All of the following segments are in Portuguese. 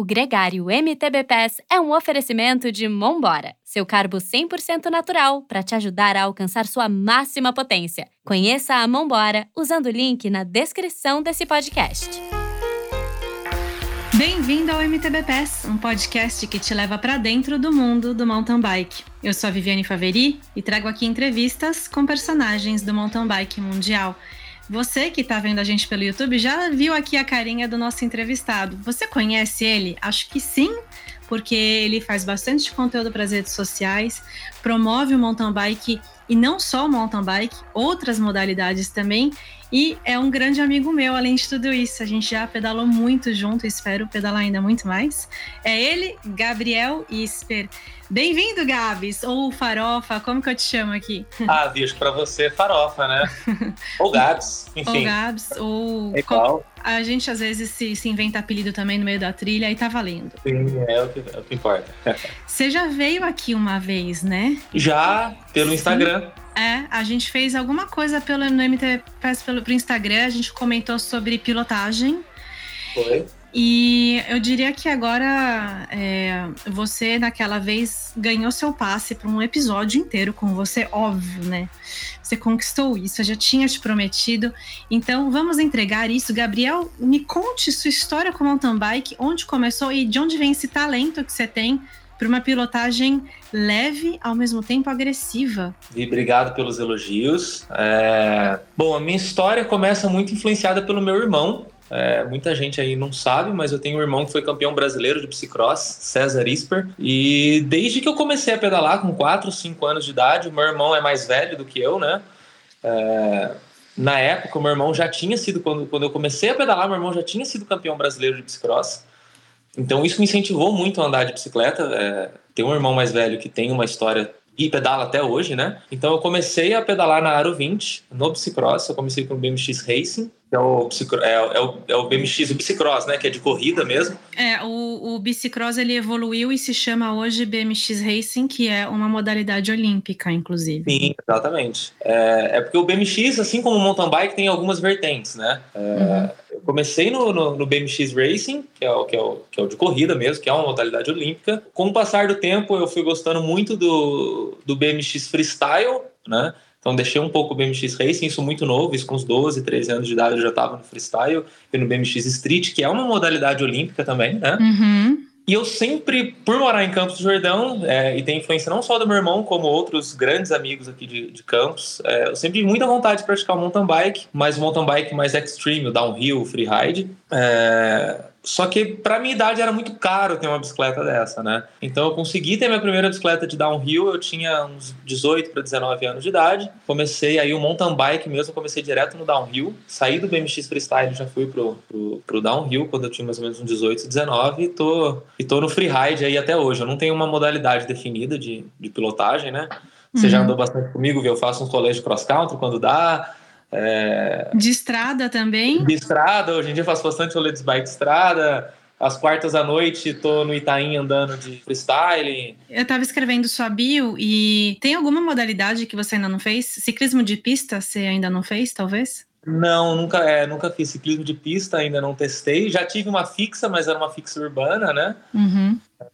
O Gregário MTB Pass é um oferecimento de Mombora, seu carbo 100% natural para te ajudar a alcançar sua máxima potência. Conheça a Mombora usando o link na descrição desse podcast. Bem-vindo ao MTB Pass, um podcast que te leva para dentro do mundo do mountain bike. Eu sou a Viviane Faveri e trago aqui entrevistas com personagens do mountain bike mundial. Você que está vendo a gente pelo YouTube já viu aqui a carinha do nosso entrevistado. Você conhece ele? Acho que sim, porque ele faz bastante conteúdo para as redes sociais, promove o mountain bike e não só o mountain bike, outras modalidades também. E é um grande amigo meu, além de tudo isso. A gente já pedalou muito junto, espero pedalar ainda muito mais. É ele, Gabriel Isper. Bem-vindo, Gabs, ou Farofa, como que eu te chamo aqui? Ah, bicho, para você é Farofa, né? ou Gabs, enfim. Ou Gabs, ou... É igual. A gente às vezes se, se, inventa apelido também no meio da trilha e tá valendo. Sim, é o que, é o que importa. Você já veio aqui uma vez, né? Já, pelo Sim. Instagram. É, a gente fez alguma coisa pelo, no MT Pass pelo pro Instagram, a gente comentou sobre pilotagem. Foi. E eu diria que agora é, você, naquela vez, ganhou seu passe para um episódio inteiro com você, óbvio, né? Você conquistou isso, eu já tinha te prometido. Então, vamos entregar isso. Gabriel, me conte sua história com mountain bike, onde começou e de onde vem esse talento que você tem para uma pilotagem leve, ao mesmo tempo agressiva. E obrigado pelos elogios. É... Bom, a minha história começa muito influenciada pelo meu irmão, é, muita gente aí não sabe, mas eu tenho um irmão que foi campeão brasileiro de bicicross, César Isper. E desde que eu comecei a pedalar com 4, 5 anos de idade, o meu irmão é mais velho do que eu, né? É, na época, o meu irmão já tinha sido, quando, quando eu comecei a pedalar, meu irmão já tinha sido campeão brasileiro de bicicross. Então isso me incentivou muito a andar de bicicleta. É, tem um irmão mais velho que tem uma história e pedala até hoje, né? Então eu comecei a pedalar na Aro 20, no bicicross. Eu comecei com o BMX Racing é o, é, é, o, é o BMX, o bicicross, né? Que é de corrida mesmo. É, o, o bicicross ele evoluiu e se chama hoje BMX Racing, que é uma modalidade olímpica, inclusive. Sim, exatamente. É, é porque o BMX, assim como o mountain bike, tem algumas vertentes, né? É, uhum. Eu comecei no, no, no, BMX Racing, que é, o, que, é o, que é o de corrida mesmo, que é uma modalidade olímpica. Com o passar do tempo, eu fui gostando muito do, do BMX Freestyle, né? Então deixei um pouco o BMX Racing, isso muito novo, isso com uns 12, 13 anos de idade eu já estava no freestyle e no BMX Street, que é uma modalidade olímpica também, né? Uhum. E eu sempre, por morar em Campos do Jordão, é, e tem influência não só do meu irmão, como outros grandes amigos aqui de, de Campos, é, eu sempre tive muita vontade de praticar o mountain bike, mas o mountain bike mais extreme, o downhill, o freeride. É, só que para minha idade era muito caro ter uma bicicleta dessa, né? Então eu consegui ter minha primeira bicicleta de downhill, eu tinha uns 18 para 19 anos de idade. Comecei aí o mountain bike mesmo, comecei direto no downhill. Saí do BMX freestyle, já fui pro, pro, pro downhill quando eu tinha mais ou menos uns 18, 19 e tô, e tô no freeride aí até hoje. Eu não tenho uma modalidade definida de, de pilotagem, né? Você uhum. já andou bastante comigo, viu? Eu faço uns colégios cross country quando dá. É... De estrada também? De estrada, hoje em dia faço bastante rolê de bike de estrada. Às quartas à noite tô no Itaim andando de freestyle. Eu tava escrevendo sua bio e tem alguma modalidade que você ainda não fez? Ciclismo de pista você ainda não fez, talvez? Não, nunca, é, nunca fiz ciclismo de pista, ainda não testei. Já tive uma fixa, mas era uma fixa urbana, né? Uhum. É,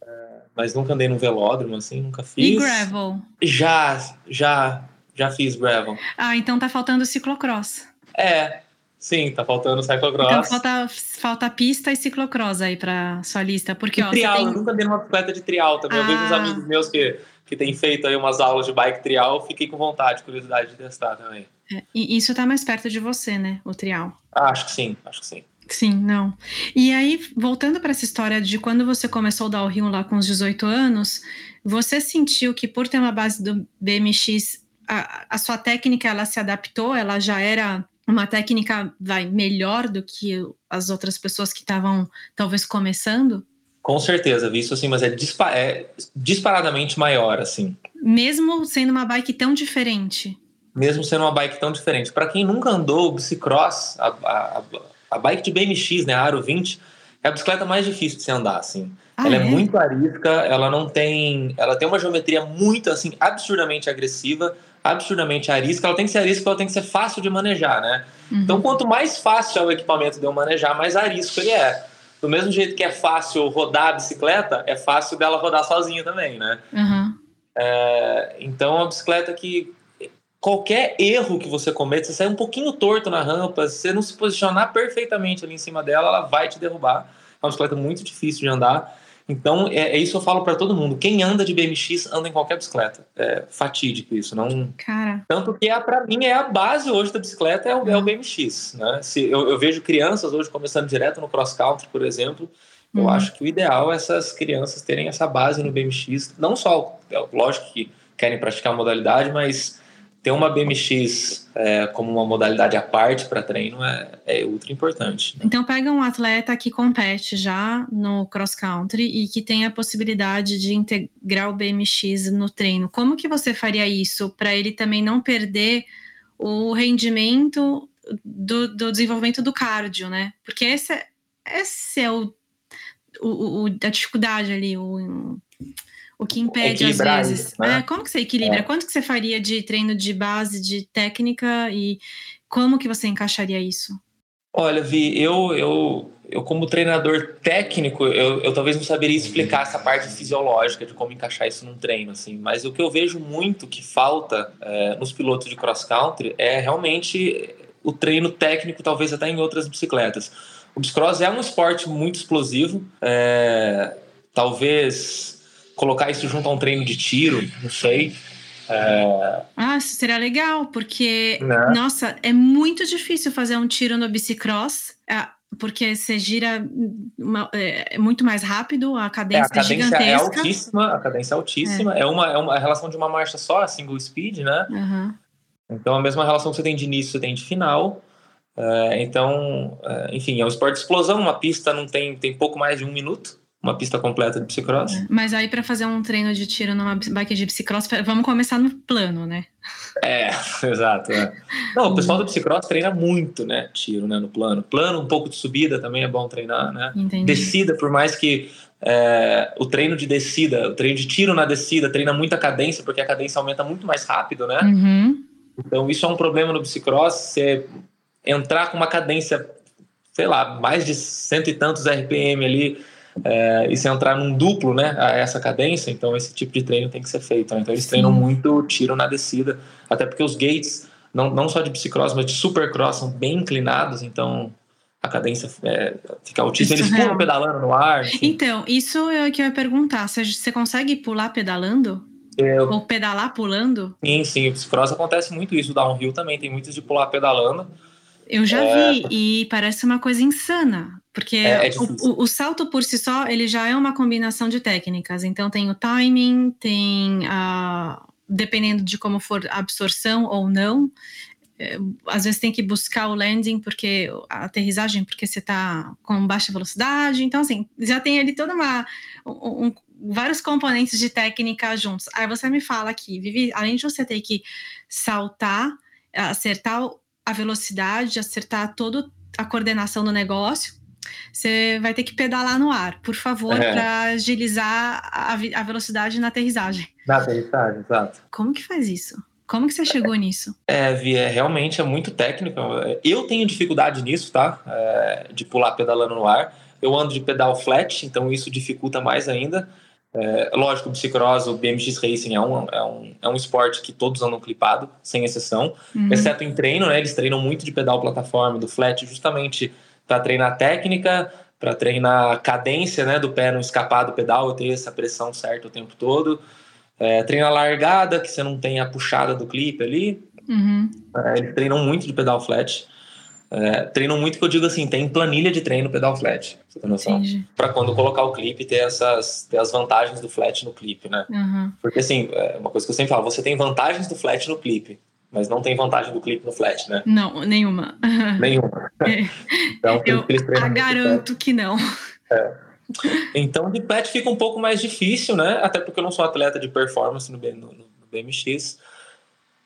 mas nunca andei no velódromo, assim, nunca fiz. E gravel? Já, já. Já fiz gravel. Ah, então tá faltando ciclocross. É, sim, tá faltando cyclocross. Então falta, falta pista e ciclocross aí pra sua lista. Porque, ó, trial, tem... eu nunca dei uma bicicleta de trial também. Ah. Eu vejo uns ah. amigos meus que, que têm feito aí umas aulas de bike trial, fiquei com vontade, curiosidade de testar também. É, e isso tá mais perto de você, né, o trial? Ah, acho que sim, acho que sim. Sim, não. E aí, voltando para essa história de quando você começou o Rio lá com os 18 anos, você sentiu que por ter uma base do BMX a, a sua técnica ela se adaptou, ela já era uma técnica vai melhor do que as outras pessoas que estavam talvez começando? Com certeza, visto assim, mas é, dispa é, disparadamente maior, assim. Mesmo sendo uma bike tão diferente? Mesmo sendo uma bike tão diferente. Para quem nunca andou o bicicross, a, a, a, bike de BMX, né, a Aro 20, é a bicicleta mais difícil de se andar, assim. Ah, ela é? é? muito arisca, ela não tem... Ela tem uma geometria muito, assim, absurdamente agressiva absurdamente arisca, ela tem que ser arisca, ela tem que ser fácil de manejar, né? Uhum. Então, quanto mais fácil é o equipamento de eu manejar, mais arisco ele é. do mesmo jeito que é fácil rodar a bicicleta, é fácil dela rodar sozinha também, né? Uhum. É, então, a bicicleta que qualquer erro que você cometa, você sair um pouquinho torto na rampa, se você não se posicionar perfeitamente ali em cima dela, ela vai te derrubar. É uma bicicleta muito difícil de andar. Então, é, é isso que eu falo para todo mundo. Quem anda de BMX anda em qualquer bicicleta. É fatídico isso. Não... Cara. Tanto que, é, para mim, é a base hoje da bicicleta, é o, é o BMX. Né? Se, eu, eu, vejo crianças hoje começando direto no cross-country, por exemplo. Eu uhum. acho que o ideal é essas crianças terem essa base no BMX. Não só, é, lógico que querem praticar a modalidade, mas ter uma BMX é, como uma modalidade à parte para treino é, é ultra importante. Né? Então pega um atleta que compete já no cross country e que tem a possibilidade de integrar o BMX no treino. Como que você faria isso para ele também não perder o rendimento do, do, desenvolvimento do cardio, né? Porque esse, é, esse é o, o, o a dificuldade ali, o o que impede às vezes. Isso, né? é, como que você equilibra? É. Quanto que você faria de treino de base, de técnica e como que você encaixaria isso? Olha, Vi, eu, eu, eu como treinador técnico, eu, eu talvez não saberia explicar essa parte fisiológica de como encaixar isso num treino, assim. Mas o que eu vejo muito que falta é, nos pilotos de cross country é realmente o treino técnico, talvez até em outras bicicletas. O bicicross é um esporte muito explosivo, é, talvez colocar isso junto a um treino de tiro, não sei. É... Ah, isso seria legal, porque, né? nossa, é muito difícil fazer um tiro no bicicross, é, porque você gira uma, é, é, muito mais rápido, a cadência, é, a cadência é gigantesca. É altíssima, a cadência é altíssima, é, é uma, é uma relação de uma marcha só, a single speed, né? Uhum. Então, a mesma relação que você tem de início, você tem de final. É, então, é, enfim, é um esporte de explosão, uma pista não tem, tem pouco mais de um minuto uma pista completa de bicicross. É, mas aí para fazer um treino de tiro numa bike de bicicross, vamos começar no plano, né? É, exato. É. Não, o pessoal do bicicross treina muito, né? Tiro, né? No plano. Plano, um pouco de subida também é bom treinar, né? Entendi. Descida, por mais que é, o treino de descida, o treino de tiro na descida treina muita cadência, porque a cadência aumenta muito mais rápido, né? Uhum. Então isso é um problema no bicicross, você entrar com uma cadência, sei lá, mais de cento e tantos RPM ali é, e se entrar num duplo, né, a essa cadência, então esse tipo de treino tem que ser feito. Né? Então eles Sim. treinam muito tiro na descida, até porque os gates, não, não só de bicicross, mas de supercross, são bem inclinados, então a cadência é, fica altíssima. Eles pulam pedalando no ar. Então, isso é o que eu ia perguntar. Você, você consegue pular pedalando? Eu... Ou pedalar pulando? Sim, sim. O bicicross acontece muito isso. O downhill também tem muitos de pular pedalando. Eu já é... vi e parece uma coisa insana, porque é, é o, o, salto por si só ele já é uma combinação de técnicas. Então tem o timing, tem a dependendo de como for a absorção ou não. É, às vezes tem que buscar o landing porque a aterrissagem porque você está com baixa velocidade. Então assim já tem ali toda uma um, vários componentes de técnica juntos. Aí você me fala aqui, Vivi, além de você ter que saltar, acertar a velocidade, acertar toda a coordenação do negócio, você vai ter que pedalar no ar, por favor, é. para agilizar a, a, velocidade na aterrissagem. Na aterrissagem, exato. Como que faz isso? Como que você chegou é, nisso? É, é, realmente é muito técnico. Eu tenho dificuldade nisso, tá? É, de pular pedalando no ar. Eu ando de pedal flat, então isso dificulta mais ainda. É, lógico, o bicicross, o BMX Racing é um, é, um, é um esporte que todos andam clipado, sem exceção, uhum. exceto em treino, né? Eles treinam muito de pedal plataforma, do flat, justamente para treinar técnica, para treinar cadência, né? Do pé não escapar do pedal, eu ter essa pressão certa o tempo todo. É, treina largada, que você não tem a puxada do clipe ali. Uhum. É, eles treinam muito de pedal flat. É, treinam muito que eu digo assim, tem planilha de treino pedal flat, você tem noção? Para quando colocar o clipe ter essas ter as vantagens do flat no clipe, né? Uhum. Porque assim, é uma coisa que eu sempre falo, você tem vantagens do flat no clipe, mas não tem vantagem do clipe no flat, né? Não, nenhuma. Nenhuma. É. então, eu garanto que não. É. Então, de flat fica um pouco mais difícil, né? Até porque eu não sou atleta de performance no, no, no BMX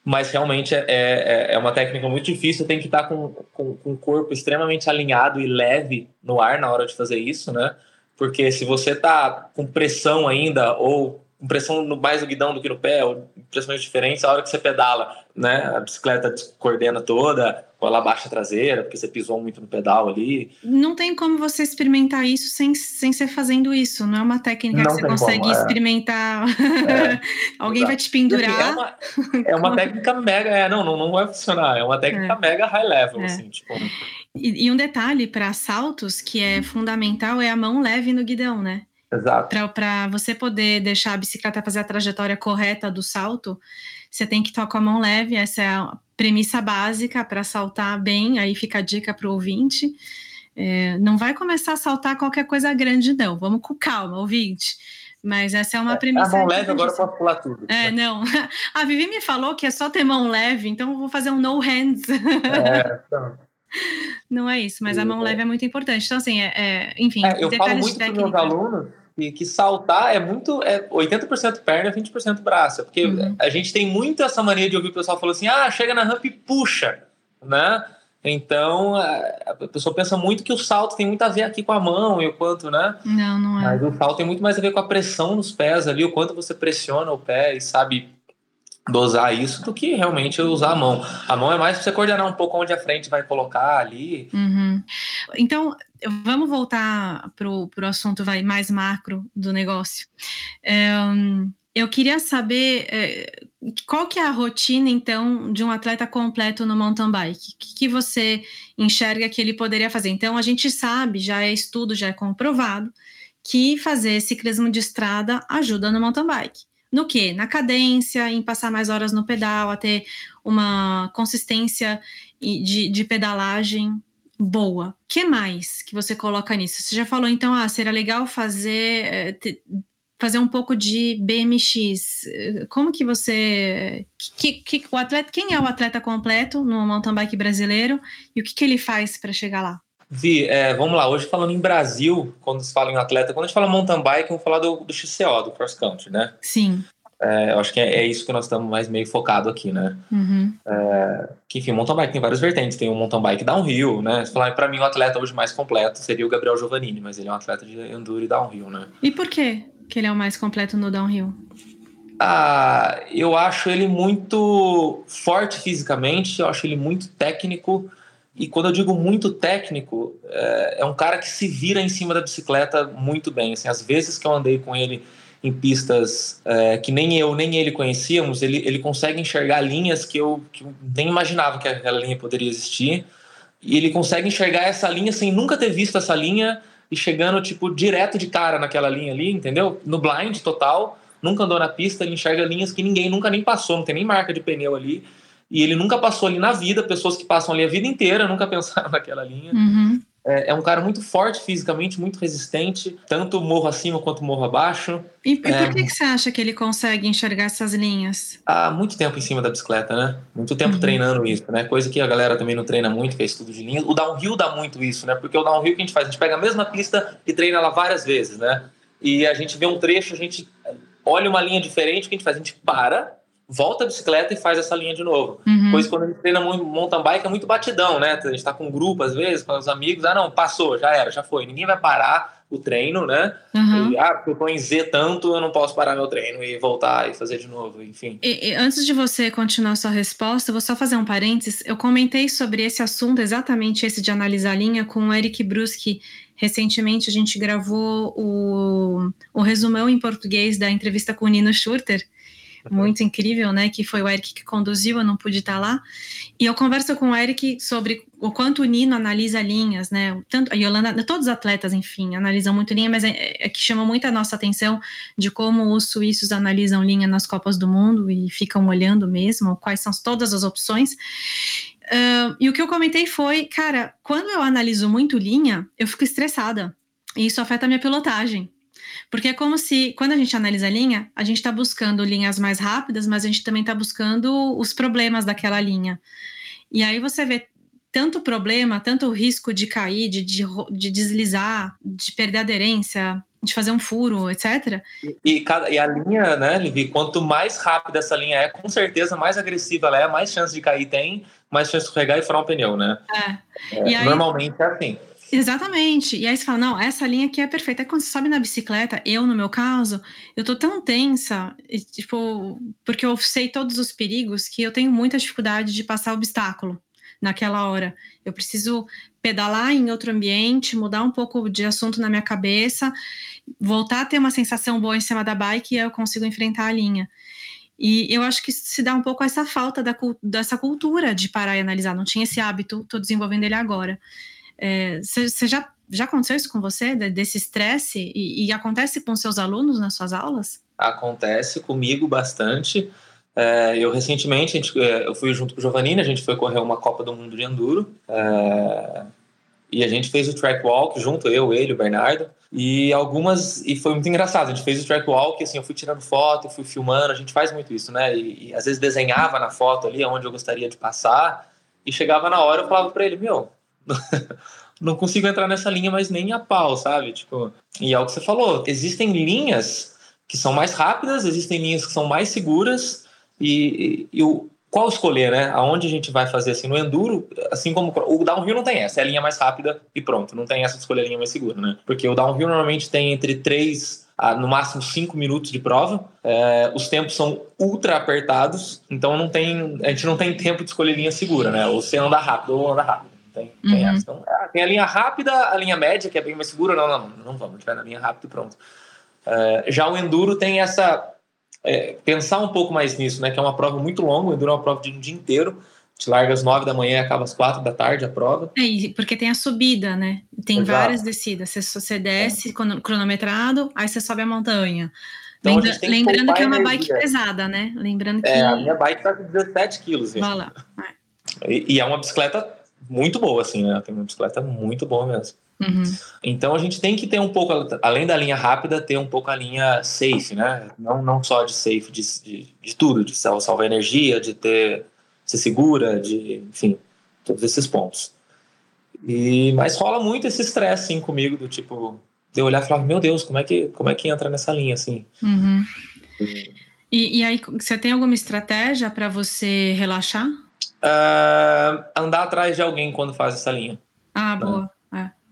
mas realmente é, é, é, uma técnica muito difícil, tem que estar com, com, com, o corpo extremamente alinhado e leve no ar na hora de fazer isso, né? Porque se você tá com pressão ainda ou pressão no, mais no guidão do que no pé, ou pressões diferentes, a hora que você pedala, né? A bicicleta coordena toda, ou ela baixa a traseira, porque você pisou muito no pedal ali. Não tem como você experimentar isso sem, sem ser fazendo isso. Não é uma técnica não que você consegue como, é. experimentar. É. Alguém vai te pendurar. É uma, é uma técnica mega. É, não, não, não vai funcionar. É uma técnica é. mega high level, é. assim, tipo. E, e um detalhe para saltos que é fundamental é a mão leve no guidão, né? Exato. Para você poder deixar a bicicleta fazer a trajetória correta do salto, você tem que estar com a mão leve. Essa é a premissa básica para saltar bem. Aí fica a dica para o ouvinte. É, não vai começar a saltar qualquer coisa grande, não. Vamos com calma, ouvinte. Mas essa é uma premissa. É, a mão leve, agora eu posso pular tudo. É, não. A Vivi me falou que é só ter mão leve, então eu vou fazer um no hands. É, então. Não é isso, mas a mão leve é muito importante. Então, assim, é, é enfim. É, eu falo muito para meus alunos que, que, saltar é muito. É 80% perna, 20% braço. Porque uhum. a gente tem muito essa mania de ouvir o pessoal falando assim: ah, chega na rampa e puxa, né? Então, a pessoa pensa muito que o salto tem muito a ver aqui com a mão e o quanto, né? Não, não é. Mas o salto tem muito mais a ver com a pressão nos pés ali, o quanto você pressiona o pé e sabe dosar isso do que realmente usar a mão. A mão é mais para você coordenar um pouco onde a frente vai colocar ali. Uhum. Então, vamos voltar para o assunto vai, mais macro do negócio. É, eu queria saber é, qual que é a rotina, então, de um atleta completo no mountain bike? O que, que você enxerga que ele poderia fazer? Então, a gente sabe, já é estudo, já é comprovado, que fazer ciclismo de estrada ajuda no mountain bike. No que? Na cadência, em passar mais horas no pedal, a ter uma consistência de, de pedalagem boa. que mais que você coloca nisso? Você já falou, então, ah, seria legal fazer, eh, fazer um pouco de BMX. Como que você... Que, que, o atleta, quem é o atleta completo no mountain bike brasileiro e o que, que ele faz para chegar lá? Vi, é, vamos lá, hoje falando em Brasil, quando se fala em atleta, quando a gente fala mountain bike, vamos falar do, do XCO, do cross country, né? Sim. É, eu acho que é, é, isso que nós estamos mais meio focado aqui, né? Uhum. É, que, enfim, mountain bike tem várias vertentes. Tem o mountain bike downhill, né? Se falar para mim, o atleta hoje mais completo seria o Gabriel Giovannini, mas ele é um atleta de enduro e downhill, né? E por que que ele é o mais completo no downhill? Ah, eu acho ele muito forte fisicamente, eu acho ele muito técnico e quando eu digo muito técnico, é, é, um cara que se vira em cima da bicicleta muito bem. Assim, vezes que eu andei com ele em pistas é, que nem eu nem ele conhecíamos, ele, ele consegue enxergar linhas que eu, que eu nem imaginava que aquela linha poderia existir. E ele consegue enxergar essa linha sem nunca ter visto essa linha e chegando tipo direto de cara naquela linha ali, entendeu? No blind total, nunca andou na pista, ele enxerga linhas que ninguém nunca nem passou, não tem nem marca de pneu ali e ele nunca passou ali na vida, pessoas que passam ali a vida inteira nunca pensaram naquela linha. Uhum. É, é, um cara muito forte fisicamente, muito resistente, tanto morro acima quanto morro abaixo. E, por é, que, que você acha que ele consegue enxergar essas linhas? Há muito tempo em cima da bicicleta, né? Muito tempo uhum. treinando isso, né? Coisa que a galera também não treina muito, que é estudo de linha. O downhill dá muito isso, né? Porque o downhill que a gente faz, a gente pega a mesma pista e treina ela várias vezes, né? E a gente vê um trecho, a gente olha uma linha diferente, o que a gente faz? A gente para, volta a bicicleta e faz essa linha de novo. Uhum. Pois quando a gente treina mountain bike é muito batidão, né? A gente tá com um grupo às vezes, com os amigos, ah não, passou, já era, já foi. Ninguém vai parar o treino, né? Uhum. E, ah, porque eu tô em Z tanto, eu não posso parar meu treino e voltar e fazer de novo, enfim. E, e antes de você continuar sua resposta, vou só fazer um parênteses. Eu comentei sobre esse assunto, exatamente esse de analisar a linha, com o Eric Bruschi. Recentemente a gente gravou o, o resumão em português da entrevista com o Nino Schurter muito incrível, né? Que foi o Eric que conduziu, eu não pude estar lá. E eu converso com o Eric sobre o quanto o Nino analisa linhas, né? Tanto a Yolanda, todos os atletas, enfim, analisam muito linha, mas é, é que chama muito a nossa atenção de como os suíços analisam linha nas Copas do Mundo e ficam olhando mesmo quais são todas as opções. Uh, e o que eu comentei foi, cara, quando eu analiso muito linha, eu fico estressada. E isso afeta a minha pilotagem. Porque é como se, quando a gente analisa a linha, a gente está buscando linhas mais rápidas, mas a gente também está buscando os problemas daquela linha. E aí você vê tanto problema, tanto risco de cair, de, de, de deslizar, de perder aderência, de fazer um furo, etc. E, e, cada, e, a linha, né, Livi, quanto mais rápida essa linha é, com certeza mais agressiva ela é, mais chance de cair tem, mais chance de escorregar e furar um pneu, né? É. é aí, normalmente é assim. Exatamente. E aí você fala, não, essa linha aqui é perfeita. Aí quando você sobe na bicicleta, eu, no meu caso, eu tô tão tensa, tipo, porque eu sei todos os perigos que eu tenho muita dificuldade de passar obstáculo naquela hora. Eu preciso pedalar em outro ambiente, mudar um pouco de assunto na minha cabeça, voltar a ter uma sensação boa em cima da bike e eu consigo enfrentar a linha. E eu acho que se dá um pouco essa falta da, dessa cultura de parar e analisar. Não tinha esse hábito, estou desenvolvendo ele agora. Você é, já, já aconteceu isso com você, desse estresse? E, e, acontece com seus alunos nas suas aulas? Acontece comigo bastante. É, eu recentemente, gente, é, eu fui junto com o Giovannini, a gente foi correr uma Copa do Mundo de Enduro. É, e a gente fez o track walk junto, eu, ele, o Bernardo. E algumas. E foi muito engraçado. A gente fez o track walk, assim, eu fui tirando foto, fui filmando. A gente faz muito isso, né? E, e às vezes desenhava na foto ali onde eu gostaria de passar. E chegava na hora, eu falava para ele: Meu, não consigo entrar nessa linha, mas nem a pau, sabe? Tipo, e é o que você falou: existem linhas que são mais rápidas, existem linhas que são mais seguras. E, e, e o, qual escolher, né? Aonde a gente vai fazer assim no enduro, assim como o downhill não tem essa, é a linha mais rápida e pronto, não tem essa de escolher a linha mais segura, né? Porque o downhill normalmente tem entre 3 a no máximo 5 minutos de prova, é, os tempos são ultra apertados, então não tem, a gente não tem tempo de escolher linha segura, né? Ou você anda rápido ou anda rápido. Tem, uhum. tem, essa. Então, ah, tem a linha rápida, a linha média, que é bem mais segura. Não, não, não vamos, a gente vai na linha rápida e pronto. É, já o enduro tem essa é, pensar um pouco mais nisso, né? Que é uma prova muito longa, dura uma prova de um dia inteiro. Te larga às nove da manhã e acaba às quatro da tarde a prova. É, porque tem a subida, né? Tem Exato. várias descidas. Você, você desce é. cronometrado, aí você sobe a montanha. Então, Lembra, a lembrando que é uma bike pesada, né? Lembrando que. É, a minha bike tá com 17 quilos. Vai lá. E, e é uma bicicleta muito boa, assim, né? Tem uma bicicleta muito boa mesmo. Uhum. Então a gente tem que ter um pouco, além da linha rápida, ter um pouco a linha safe, né? Não, não só de safe, de, de, de tudo, de salvar energia, de ter ser segura, de enfim, todos esses pontos. E mas rola muito esse estresse assim comigo do tipo de eu olhar e falar meu Deus como é que como é que entra nessa linha assim. Uhum. E, e, aí você tem alguma estratégia para você relaxar? Uh, andar atrás de alguém quando faz essa linha. Ah, né? boa.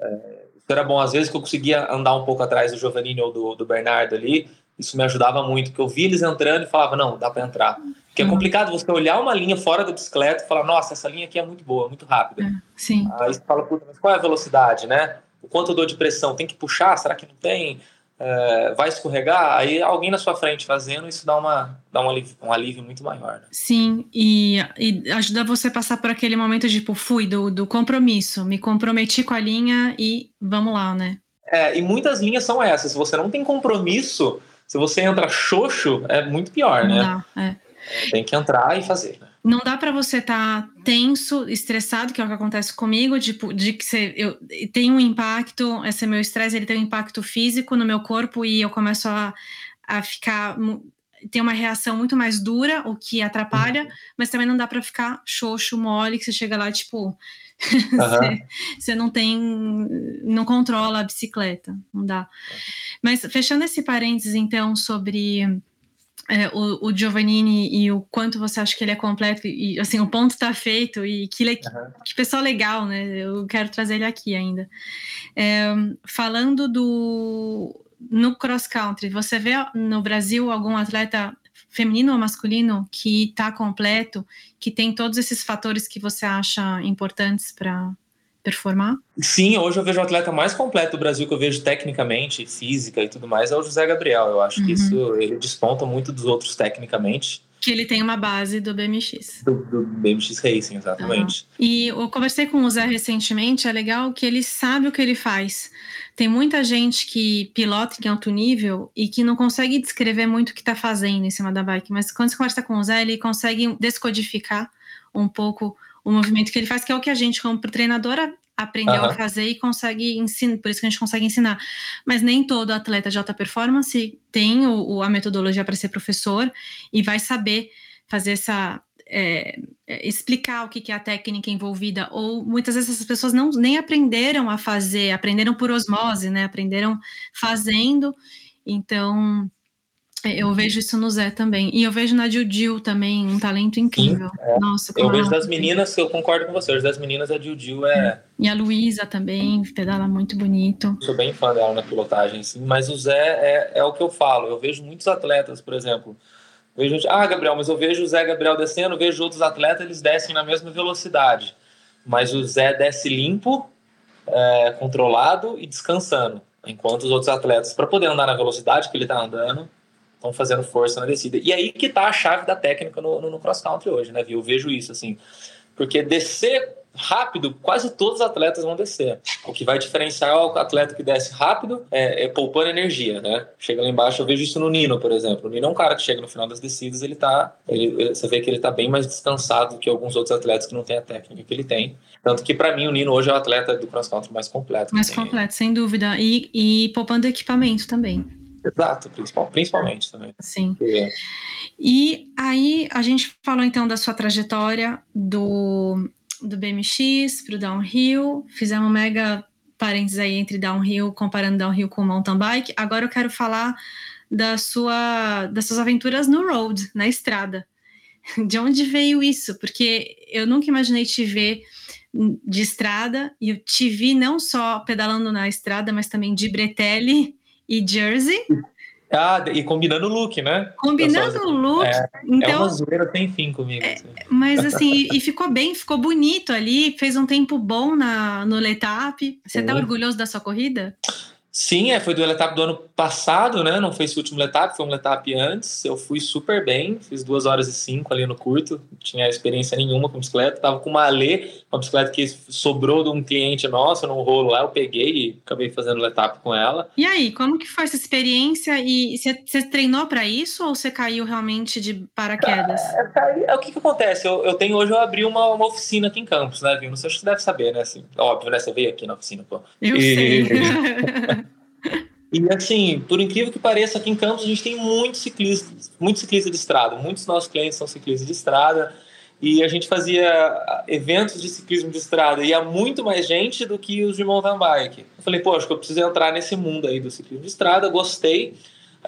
É, isso era bom. Às vezes que eu conseguia andar um pouco atrás do Giovannini ou do, do Bernardo ali, isso me ajudava muito, que eu via eles entrando e falava, não, dá para entrar. Porque é uhum. complicado você olhar uma linha fora da bicicleta e falar, nossa, essa linha aqui é muito boa, muito rápida. É, sim. Aí você fala, puta, mas qual é a velocidade, né? O quanto eu dou de pressão? Tem que puxar? Será que não tem? É, vai escorregar, aí alguém na sua frente fazendo, isso dá, uma, dá um, alívio, um alívio muito maior. Né? Sim, e, e, ajuda você a passar por aquele momento de, tipo, fui, do, do compromisso, me comprometi com a linha e vamos lá, né? É, e muitas linhas são essas, se você não tem compromisso, se você entra xoxo, é muito pior, não né? Dá, é. Tem que entrar e fazer, né? Não dá para você estar tá tenso, estressado, que é o que acontece comigo, tipo, de que você, eu tem um impacto, esse meu estresse, ele tem um impacto físico no meu corpo e eu começo a, a ficar tem uma reação muito mais dura, o que atrapalha, uhum. mas também não dá para ficar xoxo, mole, que você chega lá, tipo, uhum. você, você, não tem, não controla a bicicleta, não dá. Mas fechando esse parênteses, então, sobre é, o, o Giovannini e o quanto você acha que ele é completo e assim o ponto está feito e que, le, uhum. que pessoa legal, né? Eu quero trazer ele aqui ainda. É, falando do no cross country, você vê no Brasil algum atleta feminino ou masculino que está completo, que tem todos esses fatores que você acha importantes para performar? Sim, hoje eu vejo o atleta mais completo do Brasil que eu vejo tecnicamente, física e tudo mais é o José Gabriel. Eu acho uhum. que isso ele desponta muito dos outros tecnicamente. Que ele tem uma base do BMX. Do, do BMX Racing, exatamente. Uhum. E eu conversei com o Zé recentemente, é legal que ele sabe o que ele faz. Tem muita gente que pilota em alto nível e que não consegue descrever muito o que está fazendo em cima da bike, mas quando você conversa com o Zé, ele consegue descodificar um pouco o movimento que ele faz, que é o que a gente, como treinadora, aprendeu uhum. a fazer e consegue ensinar, por isso que a gente consegue ensinar. Mas nem todo atleta de alta performance tem o, o a metodologia para ser professor e vai saber fazer essa. É, é, explicar o que, que é a técnica envolvida, ou muitas vezes essas pessoas não nem aprenderam a fazer, aprenderam por osmose, né? Aprenderam fazendo. Então, eu vejo isso no Zé também. E eu vejo na Dil também um talento incrível. Sim, é. Nossa, Eu vejo das meninas, eu concordo com você, das meninas a Dil é. E a Luísa também, pedala muito bonito. Sou bem fã dela na pilotagem, sim. Mas o Zé é, é o que eu falo. Eu vejo muitos atletas, por exemplo. Vejo, ah, Gabriel, mas eu vejo o Zé Gabriel descendo, vejo outros atletas, eles descem na mesma velocidade. Mas o Zé desce limpo, é, controlado e descansando. Enquanto os outros atletas, para poder andar na velocidade que ele está andando, estão fazendo força na descida. E aí que tá a chave da técnica no, no, no cross country hoje, né, viu? Eu vejo isso assim. Porque descer rápido, quase todos os atletas vão descer. O que vai diferenciar o atleta que desce rápido é, é, poupando energia, né? Chega lá embaixo, eu vejo isso no Nino, por exemplo. O Nino é um cara que chega no final das descidas, ele tá. Ele, você vê que ele tá bem mais descansado do que alguns outros atletas que não têm a técnica que ele tem. Tanto que, para mim, o Nino hoje é o atleta do cross country mais completo. Mais completo, sem dúvida. E, e poupando equipamento também. Exato, principal, principalmente também. Sim. É. E aí a gente falou então da sua trajetória do, do BMX para o downhill, fizemos um mega parênteses aí entre downhill, comparando downhill com mountain bike. Agora eu quero falar da sua, das suas aventuras no road, na estrada. De onde veio isso? Porque eu nunca imaginei te ver de estrada e eu te vi não só pedalando na estrada, mas também de bretelle e jersey. Ah, e combinando o look, né? Combinando o look. É, então, é uma zoeira sem fim comigo. É, assim. Mas assim, e ficou bem, ficou bonito ali, fez um tempo bom na, no Letap. Você tá orgulhoso da sua corrida? Sim, é, foi do Letap do ano passado, né? Não foi esse último Letap, foi um Letap antes. Eu fui super bem, fiz duas horas e cinco ali no curto, não tinha experiência nenhuma com bicicleta. Tava com uma Alê, uma bicicleta que sobrou de um cliente nosso num rolo lá, eu peguei e acabei fazendo Letap com ela. E aí, como que foi essa experiência? E você treinou para isso ou você caiu realmente de paraquedas? É, é, o que que acontece? Eu, eu, tenho hoje, eu abri uma, uma oficina aqui em Campos, né, viu? Não sei se você deve saber, né? Assim, óbvio, né? Você veio aqui na oficina, pô. Eu e... sei. E assim, por incrível que pareça, aqui em Campos a gente tem muitos ciclistas, muitos ciclistas de estrada. Muitos dos nossos clientes são ciclistas de estrada. E a gente fazia eventos de ciclismo de estrada. E há muito mais gente do que os de mountain bike. Eu falei, pô, acho que eu preciso entrar nesse mundo aí do ciclismo de estrada. Gostei.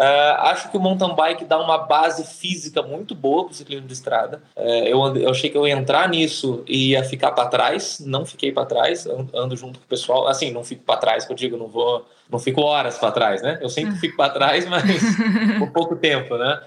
Uh, acho que o mountain bike dá uma base física muito boa para o ciclismo de estrada. Uh, eu, eu achei que eu ia entrar nisso e ia ficar para trás. Não fiquei para trás, ando junto com o pessoal. Assim, não fico para trás, que eu digo, não vou, não fico horas para trás, né? Eu sempre fico para trás, mas por pouco tempo, né?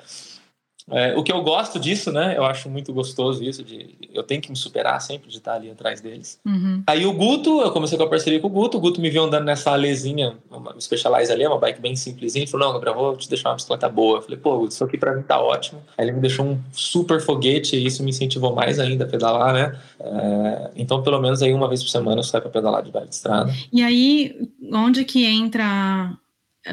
É, o que eu gosto disso, né? Eu acho muito gostoso isso, de eu tenho que me superar sempre de estar ali atrás deles. Uhum. Aí o Guto, eu comecei com a parceria com o Guto, o Guto me viu andando nessa alezinha, uma Specialize ali, uma bike bem simplesinha, ele falou, não, Gabriel, vou te deixar uma bicicleta boa. Eu falei, pô, Guto, isso aqui pra mim tá ótimo. Aí ele me deixou um super foguete e isso me incentivou mais ainda a pedalar, né? É, então, pelo menos aí uma vez por semana eu saio pra pedalar de bike de estrada. E aí, onde que entra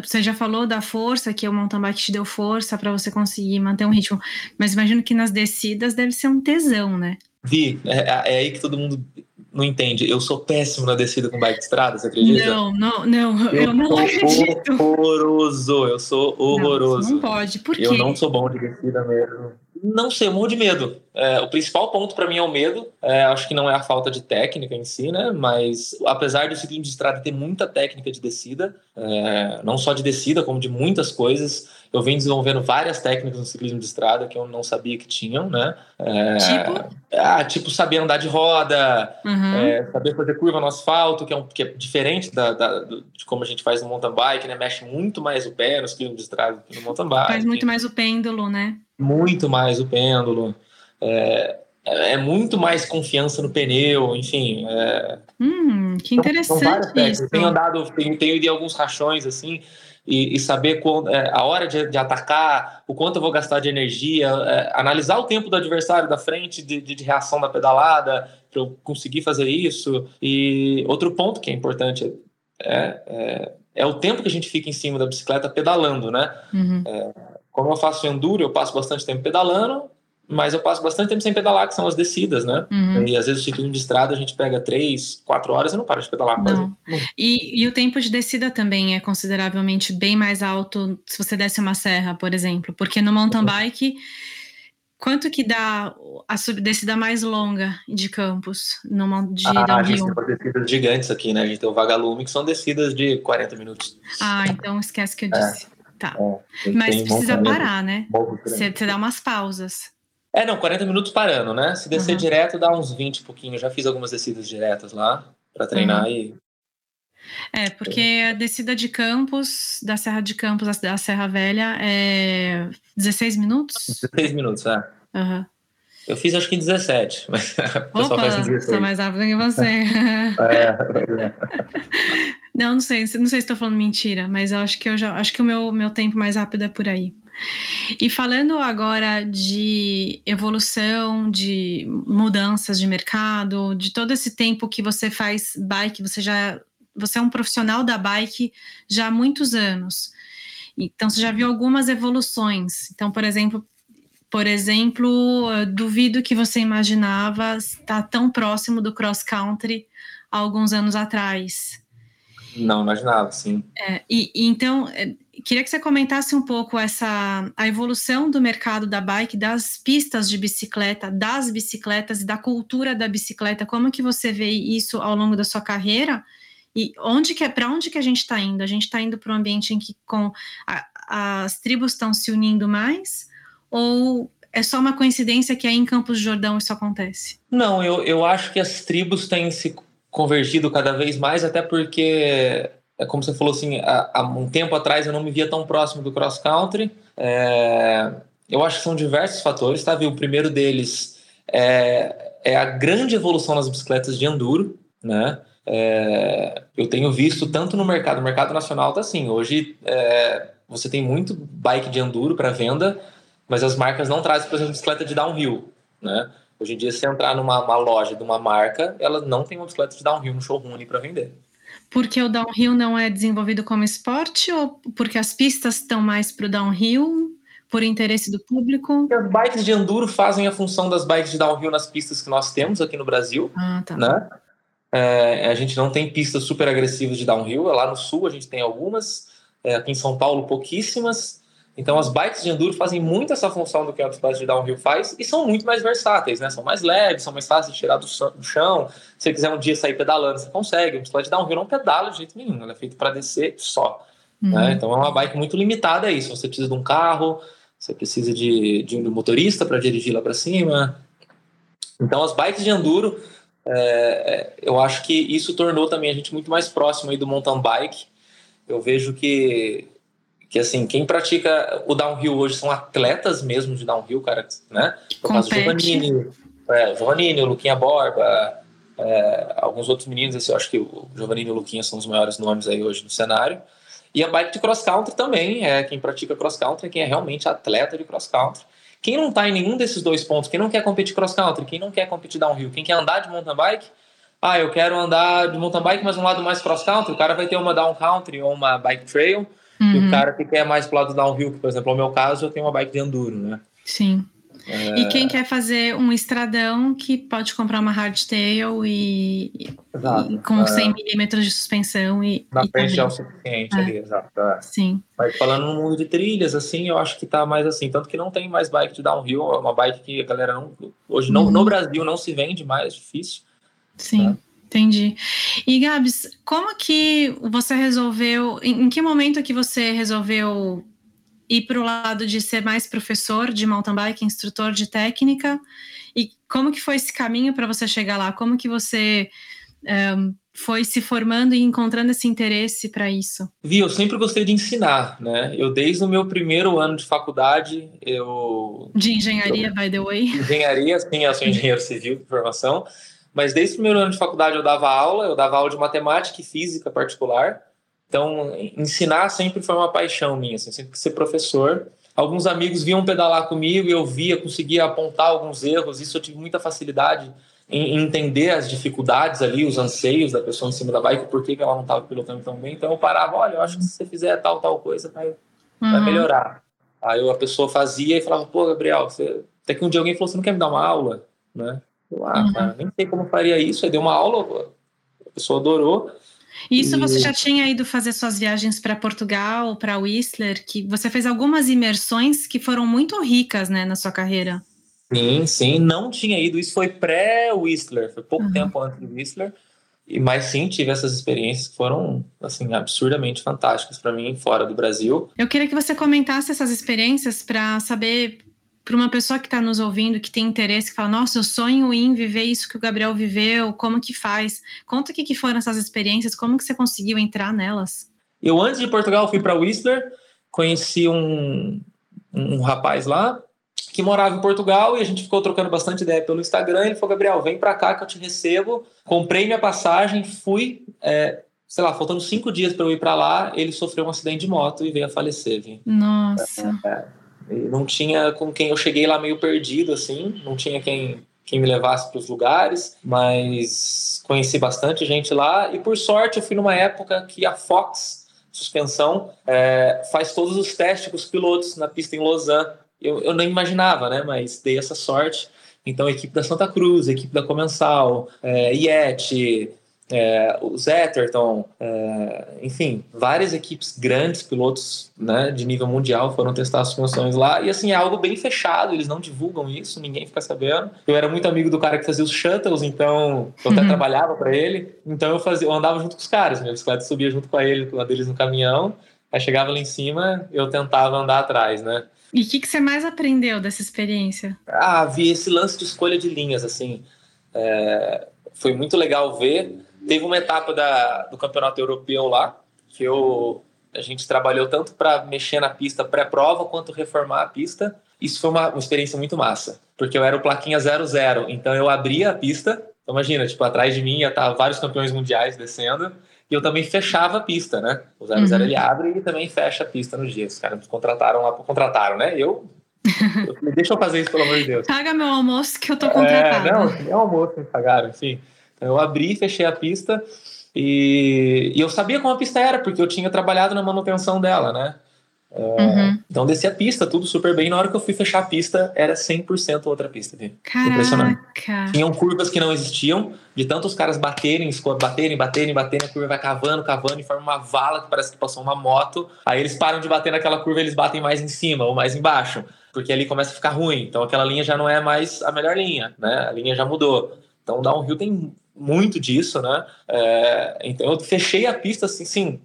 você já falou da força, que o mountain bike te deu força para você conseguir manter um ritmo, mas imagino que nas descidas deve ser um tesão, né? Vi, é, é aí que todo mundo não entende. Eu sou péssimo na descida com bike de estrada, você acredita? Não, não, não, eu, eu não acredito. Horroroso, eu sou horroroso. Não, não pode, por quê? Eu não sou bom de descida mesmo. Não sei, eu morro de medo. É, o principal ponto para mim é o medo. É, acho que não é a falta de técnica em si, né? Mas apesar do ciclismo de estrada ter muita técnica de descida, é, não só de descida, como de muitas coisas, eu venho desenvolvendo várias técnicas no ciclismo de estrada que eu não sabia que tinham, né? É, tipo? Ah, tipo saber andar de roda, uhum. é, saber fazer curva no asfalto, que é, um, que é diferente da, da, de como a gente faz no mountain bike, né? Mexe muito mais o pé no ciclismo de estrada do que no mountain bike. Faz muito mais o pêndulo, né? Muito mais o pêndulo. É, é muito mais confiança no pneu, enfim. É... Hum, que interessante são, isso. Tenho andado, tenho, tenho ido em alguns rachões assim e, e saber quando, é, a hora de, de, atacar, o quanto eu vou gastar de energia, é, analisar o tempo do adversário da frente de, de, de reação da pedalada para eu conseguir fazer isso. E outro ponto que é importante é, é, é, o tempo que a gente fica em cima da bicicleta pedalando, né? Uhum. É, como eu faço enduro, eu passo bastante tempo pedalando, mas eu passo bastante tempo sem pedalar, que são as descidas, né? Uhum. E às vezes o ciclismo de estrada a gente pega três, quatro horas e não para de pedalar quase. Não. E, e, o tempo de descida também é consideravelmente bem mais alto se você desce uma serra, por exemplo, porque no mountain uhum. bike. Quanto que dá a subdescida mais longa de Campos no de ah, A gente tem descidas gigantes aqui, né? A gente tem o Vagalume, que são descidas de 40 minutos. Ah, então esquece que eu disse. É. tá. É, Mas precisa parar, né? Você, você dá umas pausas. É, não, 40 minutos parando, né? Se descer uhum. direto, dá uns 20 e pouquinho. Já fiz algumas descidas diretas lá para treinar uhum. e. É, porque a descida de Campos, da Serra de Campos da Serra Velha, é 16 minutos? 16 minutos, é. Uhum. Eu fiz acho que em 17, mas o pessoal faz em 16. Sou mais rápido que você. é, é. Não, não sei, não sei se estou falando mentira, mas eu acho que eu já acho que o meu, meu tempo mais rápido é por aí. E falando agora de evolução, de mudanças de mercado, de todo esse tempo que você faz bike, você já você é um profissional da bike já há muitos anos. Então você já viu algumas evoluções. Então, por exemplo, por exemplo, duvido que você imaginava estar tão próximo do cross country há alguns anos atrás. Não imaginava, sim. É, e, e, então, é, queria que você comentasse um pouco essa a evolução do mercado da bike, das pistas de bicicleta, das bicicletas e da cultura da bicicleta. Como que você vê isso ao longo da sua carreira? E onde que é, para onde que a gente está indo? A gente está indo para um ambiente em que com a, as tribos estão se unindo mais? Ou é só uma coincidência que aí em Campos de Jordão isso acontece? Não, eu, eu acho que as tribos têm se convergido cada vez mais, até porque, é como você falou assim, há, um tempo atrás eu não me via tão próximo do cross country. É, eu acho que são diversos fatores, tá? O primeiro deles é, é a grande evolução nas bicicletas de enduro, né? É, eu tenho visto tanto no mercado, o mercado nacional tá assim, hoje é, você tem muito bike de enduro para venda, mas as marcas não trazem, por exemplo, bicicleta de downhill, né? Hoje em dia, se entrar numa loja de uma marca, ela não tem uma bicicleta de downhill no showroom para vender. Porque o downhill não é desenvolvido como esporte ou porque as pistas estão mais para o downhill, por interesse do público? As bikes de enduro fazem a função das bikes de downhill nas pistas que nós temos aqui no Brasil. Ah, tá. Né? É, a gente não tem pistas super agressivas de downhill. Lá no sul a gente tem algumas, é, aqui em São Paulo pouquíssimas. Então as bikes de enduro fazem muito essa função do que a bicicleta de downhill faz e são muito mais versáteis, né? São mais leves, são mais fáceis de tirar do chão. Se você quiser um dia sair pedalando, você consegue. A bicicleta de downhill não pedala de jeito nenhum, ela é feita para descer só. Uhum. Né? Então é uma bike muito limitada a isso. Você precisa de um carro, você precisa de, de um motorista para dirigir lá para cima. Então as bikes de enduro, é, é, eu acho que isso tornou também a gente muito mais próximo aí do mountain bike. Eu vejo que que assim, quem pratica o downhill hoje são atletas mesmo de downhill, cara, né? No caso do é, Giovannini, o Luquinha Borba, é, alguns outros meninos, assim, eu acho que o Giovannini e o Luquinha são os maiores nomes aí hoje no cenário. E a bike de cross country também, é quem pratica cross country, quem é realmente atleta de cross country. Quem não está em nenhum desses dois pontos, quem não quer competir cross country, quem não quer competir downhill, quem quer andar de mountain bike, ah, eu quero andar de mountain bike, mas um lado mais cross country, o cara vai ter uma down country ou uma bike trail, Uhum. E o cara que quer mais pro lado downhill, que, por exemplo, no meu caso, eu tenho uma bike de enduro, né? Sim. É... E quem quer fazer um estradão que pode comprar uma hardtail e, e com é... 100 milímetros de suspensão e. Na frente já é o suficiente é. ali, exato. É. Sim. Mas falando no mundo de trilhas, assim, eu acho que tá mais assim. Tanto que não tem mais bike de downhill, é uma bike que a galera não. Hoje não, uhum. no Brasil não se vende mais, difícil. Sim. Né? Entendi. E Gabs, como que você resolveu? Em, que momento que você resolveu ir para o lado de ser mais professor de mountain bike, instrutor de técnica? E como que foi esse caminho para você chegar lá? Como que você um, foi se formando e encontrando esse interesse para isso? Vi, eu sempre gostei de ensinar, né? Eu desde o meu primeiro ano de faculdade, eu de engenharia, eu, by the way. Engenharia, sim, eu sou engenheiro civil de formação. Mas desde o primeiro ano de faculdade eu dava aula, eu dava aula de matemática e física particular. Então, ensinar sempre foi uma paixão minha, assim, sempre ser professor. Alguns amigos vinham pedalar comigo e eu via, conseguia apontar alguns erros. Isso eu tive muita facilidade em entender as dificuldades ali, os anseios da pessoa em cima da bike, por que ela não estava pilotando tão bem. Então eu parava, olha, eu acho que se você fizer tal, tal coisa, vai, uhum. vai melhorar. Aí a pessoa fazia e falava, pô, Gabriel, você... até que um dia alguém falou, você não quer me dar uma aula? Né? Eu, ah, uhum. cara, nem sei como faria isso. Aí deu uma aula, a pessoa adorou. Isso e... você já tinha ido fazer suas viagens para Portugal, para Whistler, que você fez algumas imersões que foram muito ricas, né, na sua carreira. Sim, sim, não tinha ido. Isso foi pré-Whistler, foi pouco uhum. tempo antes do Whistler. mas sim, tive essas experiências que foram assim absurdamente fantásticas para mim fora do Brasil. Eu queria que você comentasse essas experiências para saber para uma pessoa que está nos ouvindo, que tem interesse, que fala, nossa, eu sonho em viver isso que o Gabriel viveu, como que faz? Conta o que, que foram essas experiências, como que você conseguiu entrar nelas? Eu, antes de Portugal, fui para Whistler, conheci um, um rapaz lá, que morava em Portugal e a gente ficou trocando bastante ideia pelo Instagram. Ele falou: Gabriel, vem para cá que eu te recebo. Comprei minha passagem, fui, é, sei lá, faltando cinco dias para eu ir para lá. Ele sofreu um acidente de moto e veio a falecer. Viu? Nossa. É, é. Não tinha com quem eu cheguei lá meio perdido, assim, não tinha quem, quem me levasse para os lugares, mas conheci bastante gente lá e por sorte eu fui numa época que a Fox suspensão é, faz todos os testes com os pilotos na pista em Lausanne eu, eu nem imaginava, né? Mas dei essa sorte. Então, a equipe da Santa Cruz, a equipe da Comensal, é, Yeti, é, o Zetterton, é, enfim, várias equipes grandes, pilotos né, de nível mundial foram testar as funções lá. E assim, é algo bem fechado, eles não divulgam isso, ninguém fica sabendo. Eu era muito amigo do cara que fazia os shuttles, então eu até uhum. trabalhava para ele. Então eu fazia, eu andava junto com os caras, minha bicicleta subia junto com ele, com a deles no caminhão. Aí chegava lá em cima, eu tentava andar atrás, né? E o que, que você mais aprendeu dessa experiência? Ah, vi esse lance de escolha de linhas, assim. É, foi muito legal ver. Teve uma etapa da, do campeonato europeu lá, que eu, a gente trabalhou tanto para mexer na pista pré-prova quanto reformar a pista. Isso foi uma, uma experiência muito massa, porque eu era o plaquinha 00, então eu abria a pista. Então, imagina, tipo, atrás de mim ia estar vários campeões mundiais descendo e eu também fechava a pista, né? O 00 uhum. ele abre e também fecha a pista no dia. Os caras contrataram lá, contrataram, né? Eu, eu deixa eu fazer isso, pelo amor de Deus. Paga meu almoço que eu tô contratado. É, não, é almoço que me pagaram, enfim. Eu abri, fechei a pista e, e eu sabia como a pista era, porque eu tinha trabalhado na manutenção dela, né? É, uhum. Então desci a pista, tudo super bem. Na hora que eu fui fechar a pista, era 100% outra pista. Viu? Impressionante. Tinham curvas que não existiam, de tantos caras baterem, baterem, baterem, baterem, a curva vai cavando, cavando e forma uma vala que parece que passou uma moto. Aí eles param de bater naquela curva, eles batem mais em cima ou mais embaixo, porque ali começa a ficar ruim. Então aquela linha já não é mais a melhor linha, né? A linha já mudou. Então o downhill tem muito disso, né? É, então eu fechei a pista assim, sim.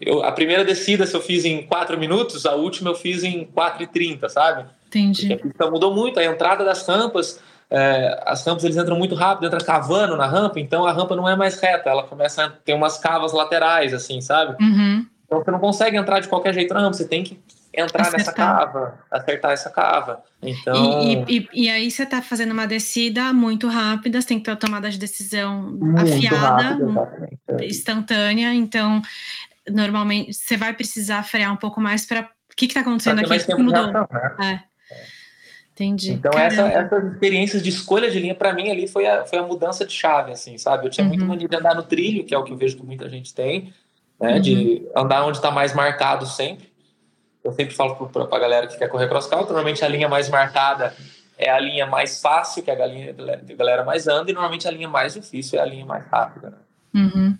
Eu, a primeira descida, se eu fiz em 4 minutos, a última eu fiz em 4 e 30, sabe? Entendi. Porque a pista mudou muito, a entrada das rampas, é, as rampas eles entram muito rápido, entra cavando na rampa, então a rampa não é mais reta, ela começa a ter umas cavas laterais, assim, sabe? Uhum. Então você não consegue entrar de qualquer jeito na rampa, você tem que entrar acertar. nessa cava, acertar essa cava. Então... E, e, e, aí você está fazendo uma descida muito rápida, você tem que ter uma tomada de decisão muito afiada, rápido, é. instantânea, então normalmente você vai precisar frear um pouco mais para o que está acontecendo aqui? Que mudou. Reação, né? É. Entendi. Então essa, essas experiências de escolha de linha para mim ali foi a, foi a mudança de chave, assim, sabe? Eu tinha uhum. muito mania de andar no trilho, que é o que eu vejo que muita gente tem, né? Uhum. De andar onde está mais marcado sempre. Eu sempre falo para a galera que quer correr cross country, normalmente a linha mais marcada é a linha mais fácil, que a galera, a galera mais anda, e normalmente a linha mais difícil é a linha mais rápida, né? Uhum.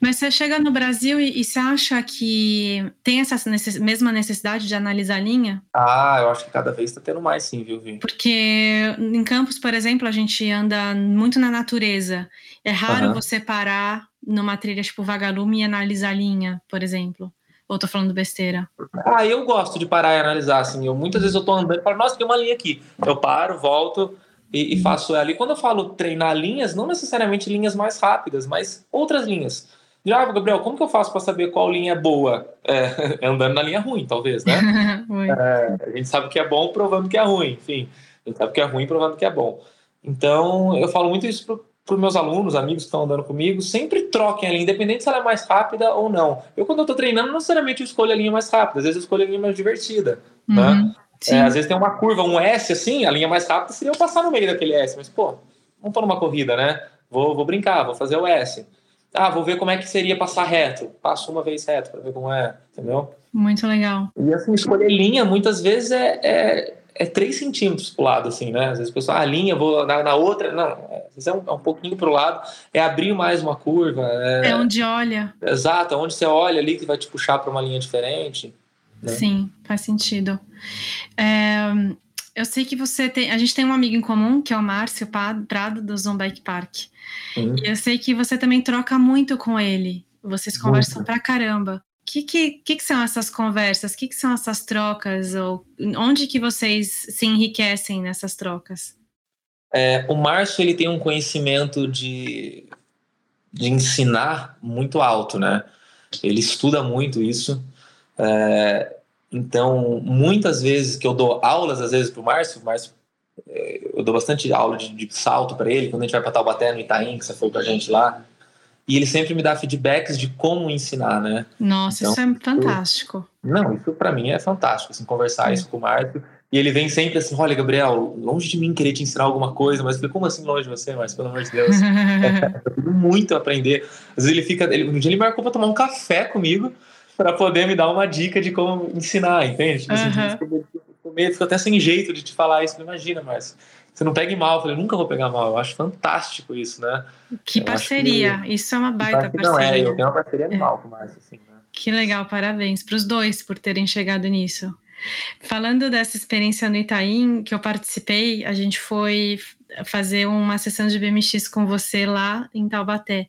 Mas você chega no Brasil e, e, você acha que tem essa necess, mesma necessidade de analisar a linha? Ah, eu acho que cada vez está tendo mais, sim, viu, Vi? Porque em campos, por exemplo, a gente anda muito na natureza. É raro uhum. você parar numa trilha tipo vagalume e analisar a linha, por exemplo. Ou tô falando besteira? Ah, eu gosto de parar e analisar, assim. Eu, muitas vezes eu tô andando e falo, nossa, tem uma linha aqui. Eu paro, volto e, e uhum. faço ela. E quando eu falo treinar linhas, não necessariamente linhas mais rápidas, mas outras linhas. Já, Gabriel, como que eu faço para saber qual linha é boa? É, andando na linha ruim, talvez, né? é, a gente sabe que é bom provando que é ruim, enfim. A gente sabe que é ruim provando que é bom. Então, eu falo muito isso para os meus alunos, amigos que estão andando comigo, sempre troquem a linha, independente se ela é mais rápida ou não. Eu, quando eu estou treinando, não necessariamente eu escolho a linha mais rápida, às vezes eu escolho a linha mais divertida, né? uhum. né? É, às vezes tem uma curva, um S assim, a linha mais rápida seria eu passar no meio daquele S, mas pô, não tô numa corrida, né? Vou, vou brincar, vou fazer o S. Ah, vou ver como é que seria passar reto. Passo uma vez reto para ver como é, entendeu? Muito legal. E assim, escolher linha muitas vezes é, é, é 3 centímetros pro lado, assim, né? Às vezes o ah, a linha, vou na, na outra. Não, é, às vezes é um, é um pouquinho pro lado, é abrir mais uma curva. É, é onde olha. Exato, onde você olha ali que vai te puxar para uma linha diferente. Né? Sim, faz sentido. É, eu sei que você tem. A gente tem um amigo em comum, que é o Márcio Prado, do Zone Bike Park. Uhum. E eu sei que você também troca muito com ele. Vocês conversam muito. pra caramba. O que, que, que, que, são essas conversas? O que, que são essas trocas? Ou onde que vocês se enriquecem nessas trocas? É, o Márcio ele tem um conhecimento de, de ensinar muito alto, né? Ele estuda muito isso. É, então, muitas vezes que eu dou aulas, às vezes, para o Márcio, Márcio, é, eu dou bastante aula de, de salto para ele, quando a gente vai para Taubaté, no Itaim, que você foi com a gente lá, e ele sempre me dá feedbacks de como ensinar, né? Nossa, então, isso é fantástico. não, isso para mim é fantástico, assim, conversar é. isso com o Márcio. E ele vem sempre assim, olha, Gabriel, longe de mim querer te ensinar alguma coisa, mas eu falei, como assim longe de você, mas pelo amor de Deus, é, muito a aprender. Às vezes ele fica, ele, um dia ele marcou para tomar um café comigo, para poder me dar uma dica de como ensinar, entende? Tipo, uhum. assim, fico até sem jeito de te falar isso, imagina, mas você não pegue mal. Eu falei, nunca vou pegar mal. Eu acho fantástico isso, né? Que eu parceria. Que... Isso é uma baita parceria. Não, é, eu tenho uma parceria animal é. com o Márcio, assim, né? Que legal, parabéns para os dois por terem chegado nisso. Falando dessa experiência no Itaim, que eu participei, a gente foi fazer uma sessão de BMX com você lá em Taubaté.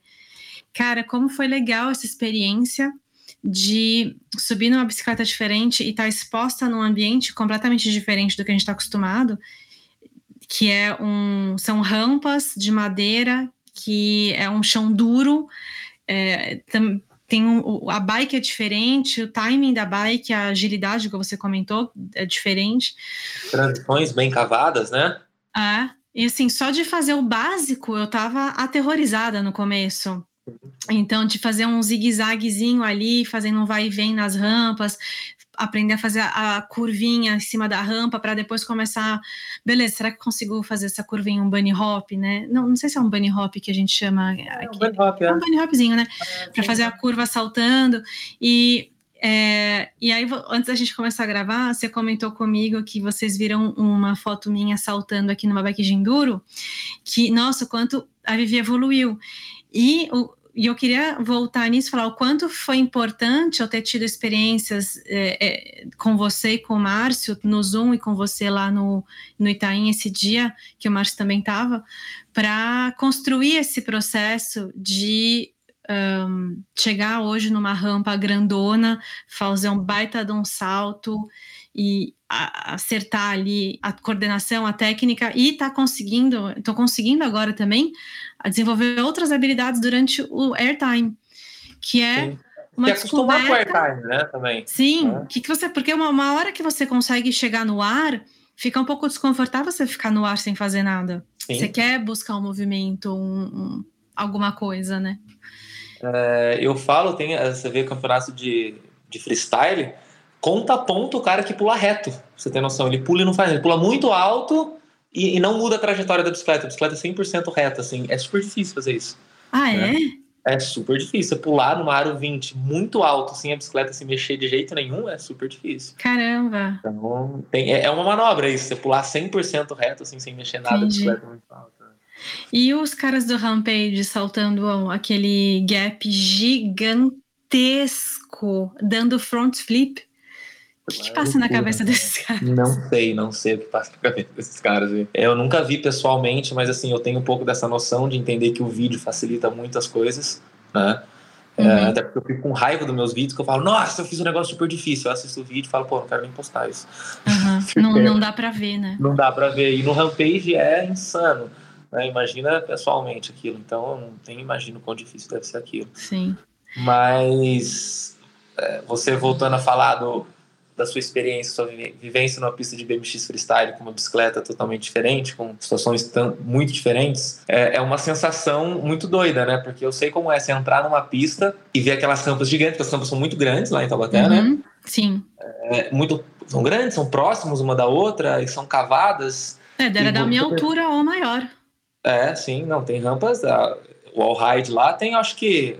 Cara, como foi legal essa experiência de subir numa bicicleta diferente e estar tá exposta num ambiente completamente diferente do que a gente está acostumado, que é um, são rampas de madeira, que é um chão duro, é, tem um, a bike é diferente, o timing da bike, a agilidade que você comentou é diferente. Transições bem cavadas, né? É, e assim, só de fazer o básico eu tava aterrorizada no começo. Então, de fazer um zigue-zaguezinho ali, fazendo um vai e vem nas rampas, aprender a fazer a, curvinha em cima da rampa para depois começar. Beleza, será que consigo fazer essa curvinha um bunny hop, né? Não, não sei se é um bunny hop que a gente chama. É, um bunny hop, é. é um bunny hopzinho, né? É, para fazer a curva saltando. E é, e aí, antes da gente começar a gravar, você comentou comigo que vocês viram uma foto minha saltando aqui numa bike de enduro, que, nossa, quanto a Vivi evoluiu. E o, e eu queria voltar nisso, falar o quanto foi importante eu ter tido experiências é, é, com você e com o Márcio no Zoom e com você lá no, no Itaim esse dia, que o Márcio também estava, para construir esse processo de um, chegar hoje numa rampa grandona, fazer um baita de um salto e acertar ali a coordenação, a técnica e tá conseguindo, estou conseguindo agora também a desenvolver outras habilidades durante o airtime, que é Sim. uma que acostumar com airtime, né, também. Sim, é. que, que você, porque uma, uma hora que você consegue chegar no ar, fica um pouco desconfortável você ficar no ar sem fazer nada. Sim. Você quer buscar um movimento, um, um, alguma coisa, né? É, eu falo, tem, você vê campeonato de, de freestyle, conta ponto o cara que pula reto. Você tem noção? Ele pula e não faz, ele pula muito alto e, e não muda a trajetória da bicicleta. A bicicleta é 100% reta, assim. É super difícil fazer isso. Ah, né? é? É super difícil. Pular numa aro 20 muito alto, sem a bicicleta se mexer de jeito nenhum, é super difícil. Caramba! Então, tem, é, é uma manobra isso. Você pular 100% reto, assim, sem mexer nada, Entendi. a bicicleta é muito alta. E os caras do Rampage saltando aquele gap gigantesco, dando front flip. O que, que passa na cabeça desses caras? Não sei, não sei o que passa na cabeça desses caras. Eu nunca vi pessoalmente, mas assim, eu tenho um pouco dessa noção de entender que o vídeo facilita muitas coisas, né? É, uhum. É, até porque eu fico com raiva dos meus vídeos, que eu falo, nossa, eu fiz um negócio super difícil. Eu assisto o vídeo e falo, pô, não quero nem postar isso. Uhum. não, não dá pra ver, né? Não dá pra ver. E no Rampage é insano. Né? Imagina pessoalmente aquilo. Então, eu não nem imagino quão difícil deve ser aquilo. Sim. Mas, é, você voltando a falar do, da sua experiência, sua vivência numa pista de BMX freestyle com uma bicicleta totalmente diferente, com situações tão, muito diferentes, é, é, uma sensação muito doida, né? Porque eu sei como é você entrar numa pista e ver aquelas rampas gigantes, porque as rampas são muito grandes lá em Taubaté, né? uhum, né? Sim. É, muito, são grandes, são próximos uma da outra e são cavadas. É, deve da minha altura ou maior. É, sim, não, tem rampas. A, o All Ride lá tem, acho que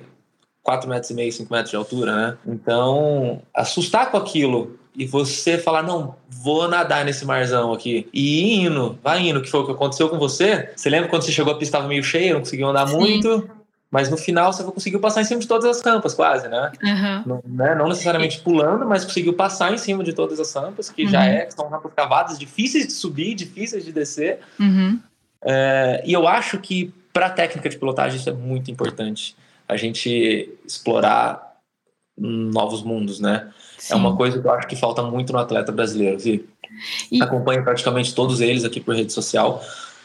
4 metros e meio, 5 metros de altura, né? Então, assustar com aquilo e você falar, não, vou nadar nesse marzão aqui. E indo, vai indo, que foi o que aconteceu com você. Você lembra quando você chegou a pista estava meio cheia, não conseguiu andar Sim. muito? mas no final você conseguiu passar em cima de todas as rampas, quase, né? Uhum. Não, né? não, necessariamente pulando, mas conseguiu passar em cima de todas as rampas, que uhum. já é, são rampas cavadas, difíceis de subir, difíceis de descer. Uhum. É, e eu acho que para a técnica de pilotagem isso é muito importante. A gente explorar novos mundos, né? Sim. É uma coisa que eu acho que falta muito no atleta brasileiro, Vi. E... Acompanho praticamente todos eles aqui por rede social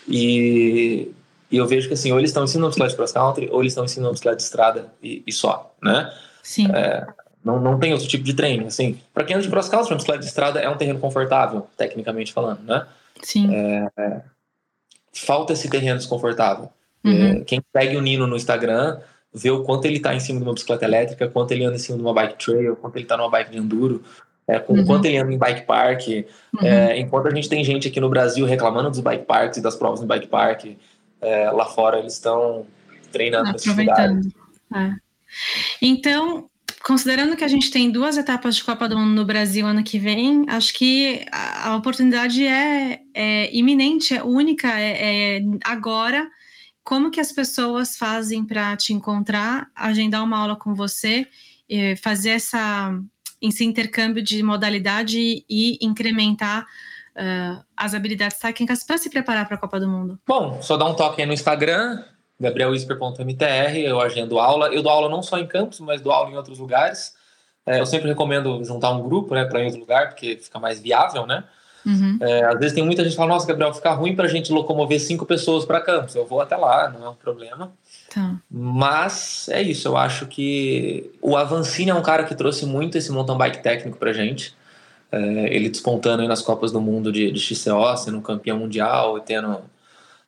e e eu vejo que assim, ou eles estão ensinando bicicleta de cross country, ou eles estão ensinando bicicleta de estrada e, e só, né? Sim. É, não, não tem outro tipo de treino, assim. Para quem anda de cross country, uma bicicleta de estrada é um terreno confortável, tecnicamente falando, né? Sim. É, é, falta esse terreno desconfortável. Uhum. É, quem segue o Nino no Instagram vê o quanto ele está em cima de uma bicicleta elétrica, quanto ele anda em cima de uma bike trail, quanto ele está numa bike de enduro, é, com uhum. quanto ele anda em bike park. Uhum. É, enquanto a gente tem gente aqui no Brasil reclamando dos bike parks e das provas no bike park, é, lá fora eles estão treinando Aproveitando. É. Então, considerando que a gente tem duas etapas de Copa do Mundo no Brasil ano que vem, acho que a, a oportunidade é, é, iminente, é única, é, é agora. Como que as pessoas fazem para te encontrar, agendar uma aula com você, fazer essa, esse intercâmbio de modalidade e incrementar uh, as habilidades técnicas para se preparar para a Copa do Mundo? Bom, só dá um toque aí no Instagram, gabrielisper.mtr, eu agendo aula. Eu dou aula não só em campus, mas dou aula em outros lugares. É, eu sempre recomendo juntar um grupo né, para ir outro lugar, porque fica mais viável, né? Uhum. É, às vezes tem muita gente que fala, nossa, Gabriel, fica ruim para a gente locomover cinco pessoas para campus. Eu vou até lá, não é um problema. Tá. Mas é isso, eu acho que o Avancini é um cara que trouxe muito esse mountain bike técnico para gente é, ele despontando aí nas Copas do Mundo de, de XCO, sendo campeão mundial e tendo,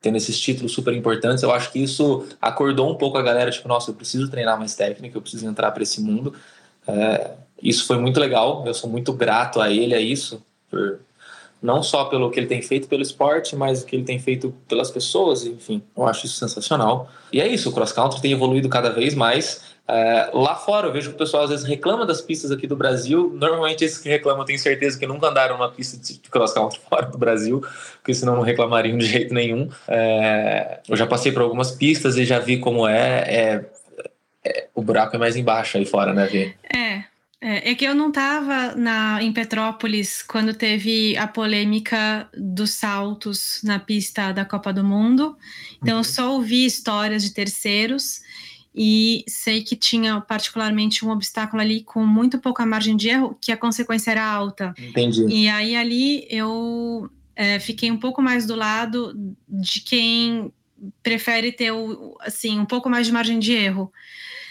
tendo esses títulos super importantes. Eu acho que isso acordou um pouco a galera, tipo, nossa, eu preciso treinar mais técnica, eu preciso entrar para esse mundo. É, isso foi muito legal, eu sou muito grato a ele, a isso, por, não só pelo que ele tem feito pelo esporte, mas o que ele tem feito pelas pessoas, enfim, eu acho isso sensacional. E é isso, o cross country tem evoluído cada vez mais. É, lá fora, eu vejo que o pessoal às vezes reclama das pistas aqui do Brasil. Normalmente, esses que reclamam, tenho certeza que nunca andaram numa pista de cross country fora do Brasil, porque senão não reclamariam de jeito nenhum. É, eu já passei por algumas pistas e já vi como é. é, é o buraco é mais embaixo aí fora, né, Vê? É. É, é que eu não estava em Petrópolis quando teve a polêmica dos saltos na pista da Copa do Mundo. Então, uhum. eu só ouvi histórias de terceiros e sei que tinha particularmente um obstáculo ali com muito pouca margem de erro, que a consequência era alta. Entendi. E aí ali eu é, fiquei um pouco mais do lado de quem prefere ter o, assim um pouco mais de margem de erro.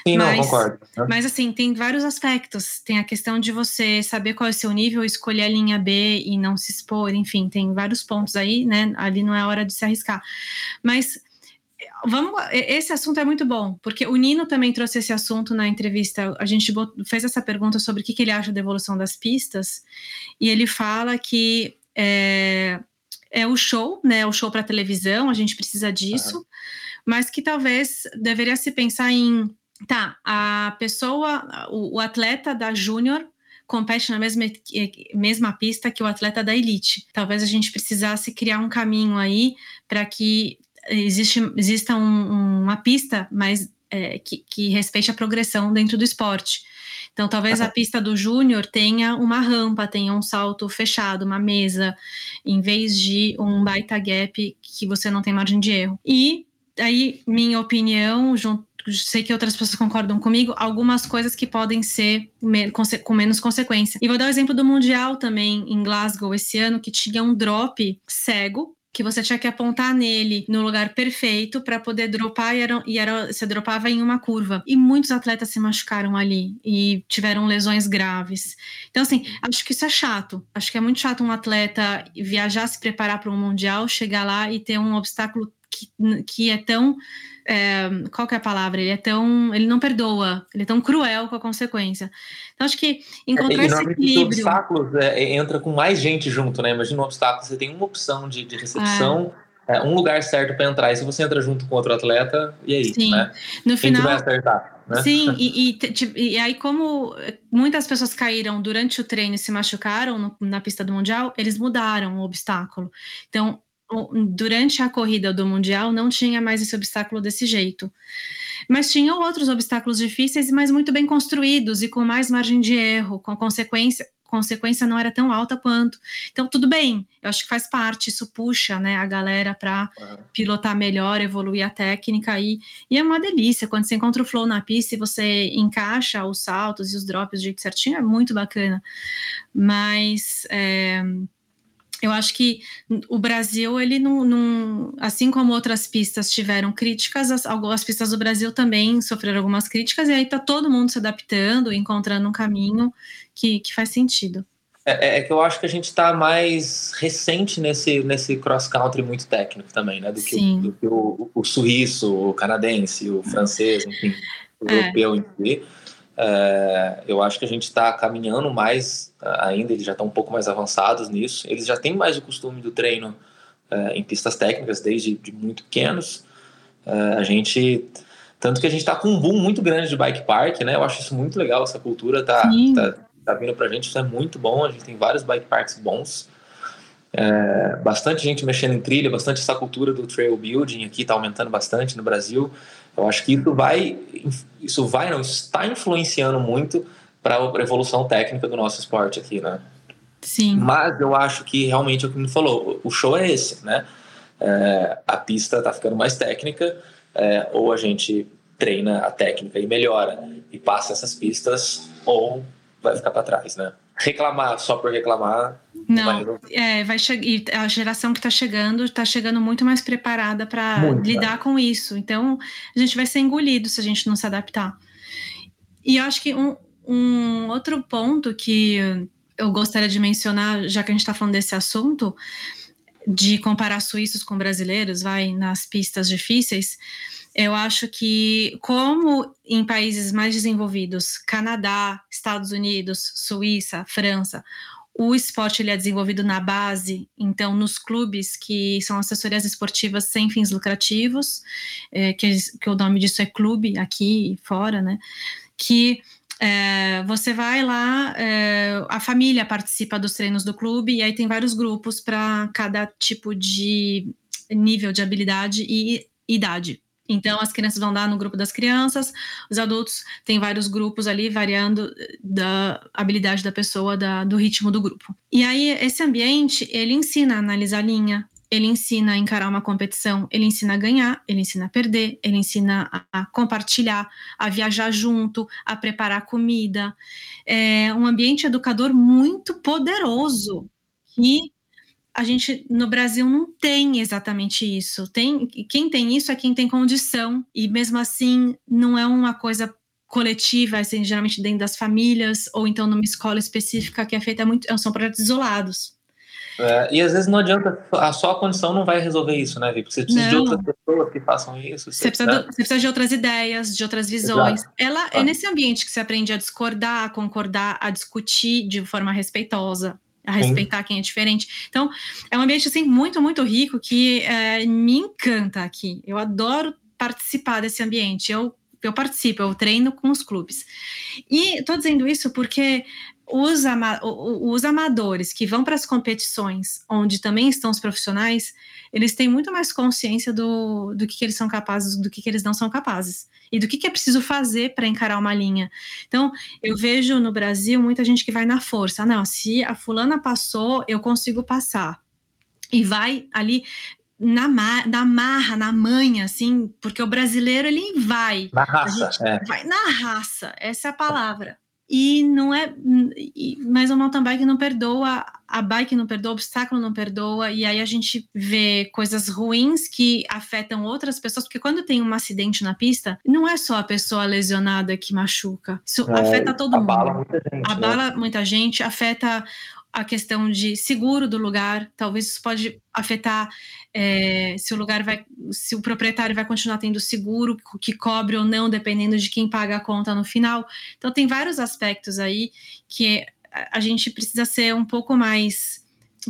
Sim, mas, não, concordo. Mas assim, tem vários aspectos. Tem a questão de você saber qual é o seu nível, escolher a linha B e não se expor, enfim, tem vários pontos aí, né? Ali não é hora de se arriscar. Mas vamos, esse assunto é muito bom, porque o Nino também trouxe esse assunto na entrevista. A gente fez essa pergunta sobre o que, ele acha da evolução das pistas, e ele fala que é, é o show, né? O show para televisão, a gente precisa disso, mas que talvez deveria se pensar em tá, a pessoa, o, o atleta da Júnior compete na mesma, mesma pista que o atleta da elite. Talvez a gente precisasse criar um caminho aí para que existe, exista um, uma pista mais é, que, que respeite a progressão dentro do esporte. Então, talvez a pista do júnior tenha uma rampa, tenha um salto fechado, uma mesa, em vez de um baita gap que você não tem margem de erro. E aí, minha opinião, junto, sei que outras pessoas concordam comigo, algumas coisas que podem ser com menos consequência. E vou dar o exemplo do Mundial também, em Glasgow, esse ano, que tinha um drop cego, que você tinha que apontar nele no lugar perfeito para poder dropar e, era, e era, você dropava em uma curva. E muitos atletas se machucaram ali e tiveram lesões graves. Então, assim, acho que isso é chato. Acho que é muito chato um atleta viajar, se preparar para um mundial, chegar lá e ter um obstáculo que, que é tão é, qual que é a palavra? Ele é tão. Ele não perdoa, ele é tão cruel com a consequência. Então, acho que encontrar é, esse equilíbrio. obstáculos é, entra com mais gente junto, né? Imagina um obstáculo, você tem uma opção de, de recepção. É, um lugar certo para entrar. E se você entra junto com outro atleta, e aí? Sim. Né? No Quem final. vai acertar? Né? Sim, e, e, e, aí, como muitas pessoas caíram durante o treino e se machucaram no, na pista do Mundial, eles mudaram o obstáculo. Então, durante a corrida do Mundial não tinha mais esse obstáculo desse jeito. Mas tinham outros obstáculos difíceis, mas muito bem construídos e com mais margem de erro, com consequência, consequência não era tão alta quanto. Então, tudo bem, eu acho que faz parte, isso puxa né, a galera para pilotar melhor, evoluir a técnica e, e é uma delícia. Quando você encontra o flow na pista e você encaixa os saltos e os drops do jeito certinho, é muito bacana. Mas. É, eu acho que o Brasil, ele não, não, assim como outras pistas tiveram críticas, as, algumas pistas do Brasil também sofreram algumas críticas, e aí tá todo mundo se adaptando, encontrando um caminho que, que faz sentido. É, é, é que eu acho que a gente está mais recente nesse, nesse cross-country muito técnico também, né? Do que, o, do que o, o, suíço, o canadense, o francês, enfim, o é. europeu em si. É, eu acho que a gente está caminhando mais ainda, eles já estão um pouco mais avançados nisso. Eles já têm mais o costume do treino é, em pistas técnicas desde de muito pequenos. É, a gente. Tanto que a gente está com um boom muito grande de bike park, né? Eu acho isso muito legal, essa cultura tá, tá, tá vindo para a gente, isso é muito bom. A gente tem vários bike parks bons. É, bastante gente mexendo em trilha, bastante essa cultura do trail building aqui está aumentando bastante no Brasil. Eu acho que isso vai, isso vai não está influenciando muito para a evolução técnica do nosso esporte aqui, né? Sim. Mas eu acho que realmente é o que me falou, o show é esse, né? É, a pista está ficando mais técnica, é, ou a gente treina a técnica e melhora e passa essas pistas, ou vai ficar para trás, né? Reclamar só por reclamar não, vai é, vai chegar. A geração que está chegando está chegando muito mais preparada para lidar com isso. Então, a gente vai ser engolido se a gente não se adaptar. E eu acho que um, um outro ponto que eu gostaria de mencionar, já que a gente está falando desse assunto, de comparar suíços com brasileiros, vai nas pistas difíceis. Eu acho que, como em países mais desenvolvidos, Canadá, Estados Unidos, Suíça, França, o esporte ele é desenvolvido na base, então nos clubes que são assessorias esportivas sem fins lucrativos, é, que, que o nome disso é clube aqui e fora, né? Que é, você vai lá, é, a família participa dos treinos do clube e aí tem vários grupos para cada tipo de nível de habilidade e idade. Então, as crianças vão dar no grupo das crianças, os adultos têm vários grupos ali, variando eh, da habilidade da pessoa, da, do ritmo do grupo. E aí, esse ambiente, ele ensina a analisar a linha, ele ensina a encarar uma competição, ele ensina a ganhar, ele ensina a perder, ele ensina a, compartilhar, a viajar junto, a preparar comida. É um ambiente educador muito poderoso que a gente no Brasil não tem exatamente isso. Tem quem tem isso é quem tem condição e mesmo assim não é uma coisa coletiva, assim, geralmente dentro das famílias ou então numa escola específica que é feita muito, são projetos isolados. É, e às vezes não adianta, a só condição não vai resolver isso, né, Vi? Você precisa não. de outras pessoas que façam isso. Você, precisa, né? você precisa de outras ideias, de outras visões. Exato. Ela é nesse ambiente que você aprende a discordar, a concordar, a discutir de forma respeitosa a respeitar Sim. quem é diferente. Então, é um ambiente assim muito, muito rico que é, me encanta aqui. Eu adoro participar desse ambiente. Eu, eu participo, eu treino com os clubes. E estou dizendo isso porque os, ama os amadores que vão para as competições, onde também estão os profissionais, eles têm muito mais consciência do, do que, que eles são capazes, do que, que eles não são capazes e do que, que é preciso fazer para encarar uma linha. Então, eu vejo no Brasil muita gente que vai na força. Não, se a fulana passou, eu consigo passar. E vai ali na, na marra, na manha, assim, porque o brasileiro ele vai. Na raça, é. Vai na raça, essa é a palavra. E não é. Mas o mountain bike não perdoa, a bike não perdoa, o obstáculo não perdoa, e aí a gente vê coisas ruins que afetam outras pessoas, porque quando tem um acidente na pista, não é só a pessoa lesionada que machuca, isso é, afeta todo abala mundo. Muita gente, abala né? muita gente, afeta a questão de seguro do lugar, talvez isso pode afetar é, se o lugar vai, se o proprietário vai continuar tendo seguro que cobre ou não, dependendo de quem paga a conta no final. Então tem vários aspectos aí que a gente precisa ser um pouco mais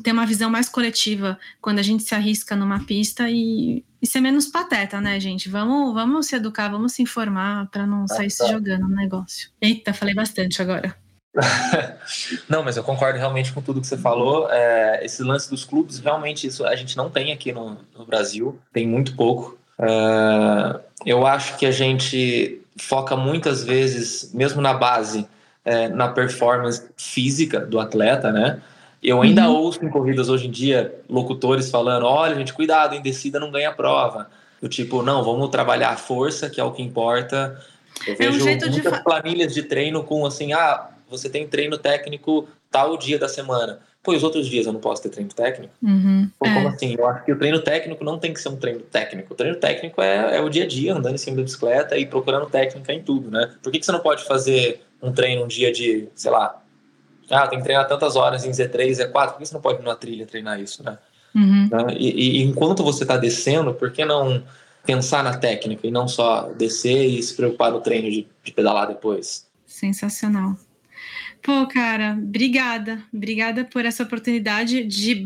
ter uma visão mais coletiva quando a gente se arrisca numa pista e, e ser menos pateta, né, gente? Vamos, vamos se educar, vamos se informar para não sair se jogando no negócio. Eita, falei bastante agora. não, mas eu concordo realmente com tudo que você falou. É, esse lance dos clubes, realmente, isso a gente não tem aqui no, no Brasil, tem muito pouco. É, eu acho que a gente foca muitas vezes, mesmo na base, é, na performance física do atleta, né? Eu ainda uhum. ouço em corridas hoje em dia locutores falando: olha, gente, cuidado, em descida não ganha prova. Do tipo, não, vamos trabalhar a força, que é o que importa. Eu é vejo um muitas de... planilhas de treino com assim: ah, você tem treino técnico tal dia da semana. Pô, os outros dias eu não posso ter treino técnico? Uhum, Pô, como é. assim? Eu acho que o treino técnico não tem que ser um treino técnico. O treino técnico é, é o dia a dia, andando em cima da bicicleta e procurando técnica em tudo, né? Por que, que você não pode fazer um treino um dia de, sei lá, ah, tem que treinar tantas horas em Z3, Z4, por que você não pode ir na trilha treinar isso, né? Uhum. Né? E, e, enquanto você está descendo, por que não pensar na técnica e não só descer e se preocupar no treino de, de pedalar depois? Sensacional. Pô, cara, obrigada. Obrigada por essa oportunidade de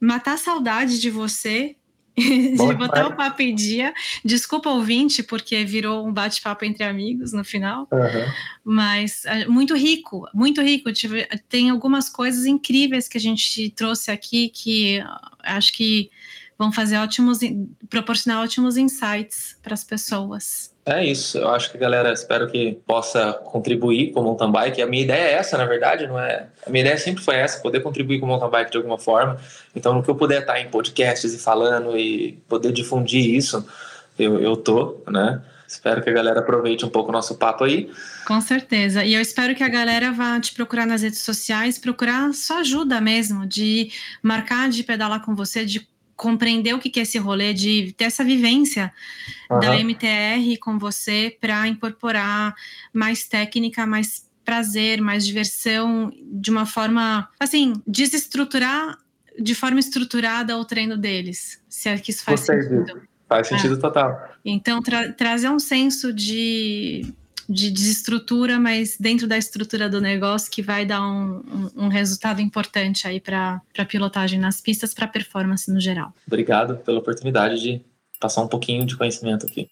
matar a saudade de você de Bom, botar o papo em dia. Desculpa, ouvinte, porque virou um bate-papo entre amigos no final. Uhum. Mas é, muito rico, muito rico. Tem algumas coisas incríveis que a gente trouxe aqui que acho que vão fazer ótimos, proporcionar ótimos insights para as pessoas. É isso, eu acho que a galera espero que possa contribuir com o mountain bike. A minha ideia é essa, na verdade, não é? A minha ideia sempre foi essa, poder contribuir com o mountain bike de alguma forma. Então, no que eu puder estar em podcasts e falando e poder difundir isso, eu, eu tô, né? Espero que a galera aproveite um pouco o nosso papo aí. Com certeza. E eu espero que a galera vá te procurar nas redes sociais, procurar sua ajuda mesmo, de marcar, de pedalar com você, de compreender o que é esse rolê, de ter essa vivência uhum. da MTR com você para incorporar mais técnica, mais prazer, mais diversão, de uma forma, assim, desestruturar de forma estruturada o treino deles, se é que isso faz sentido. Faz sentido é. total. Então, tra trazer um senso de de desestrutura, mas dentro da estrutura do negócio que vai dar um, um, um resultado importante aí para a pilotagem nas pistas, para performance no geral. Obrigado pela oportunidade de passar um pouquinho de conhecimento aqui.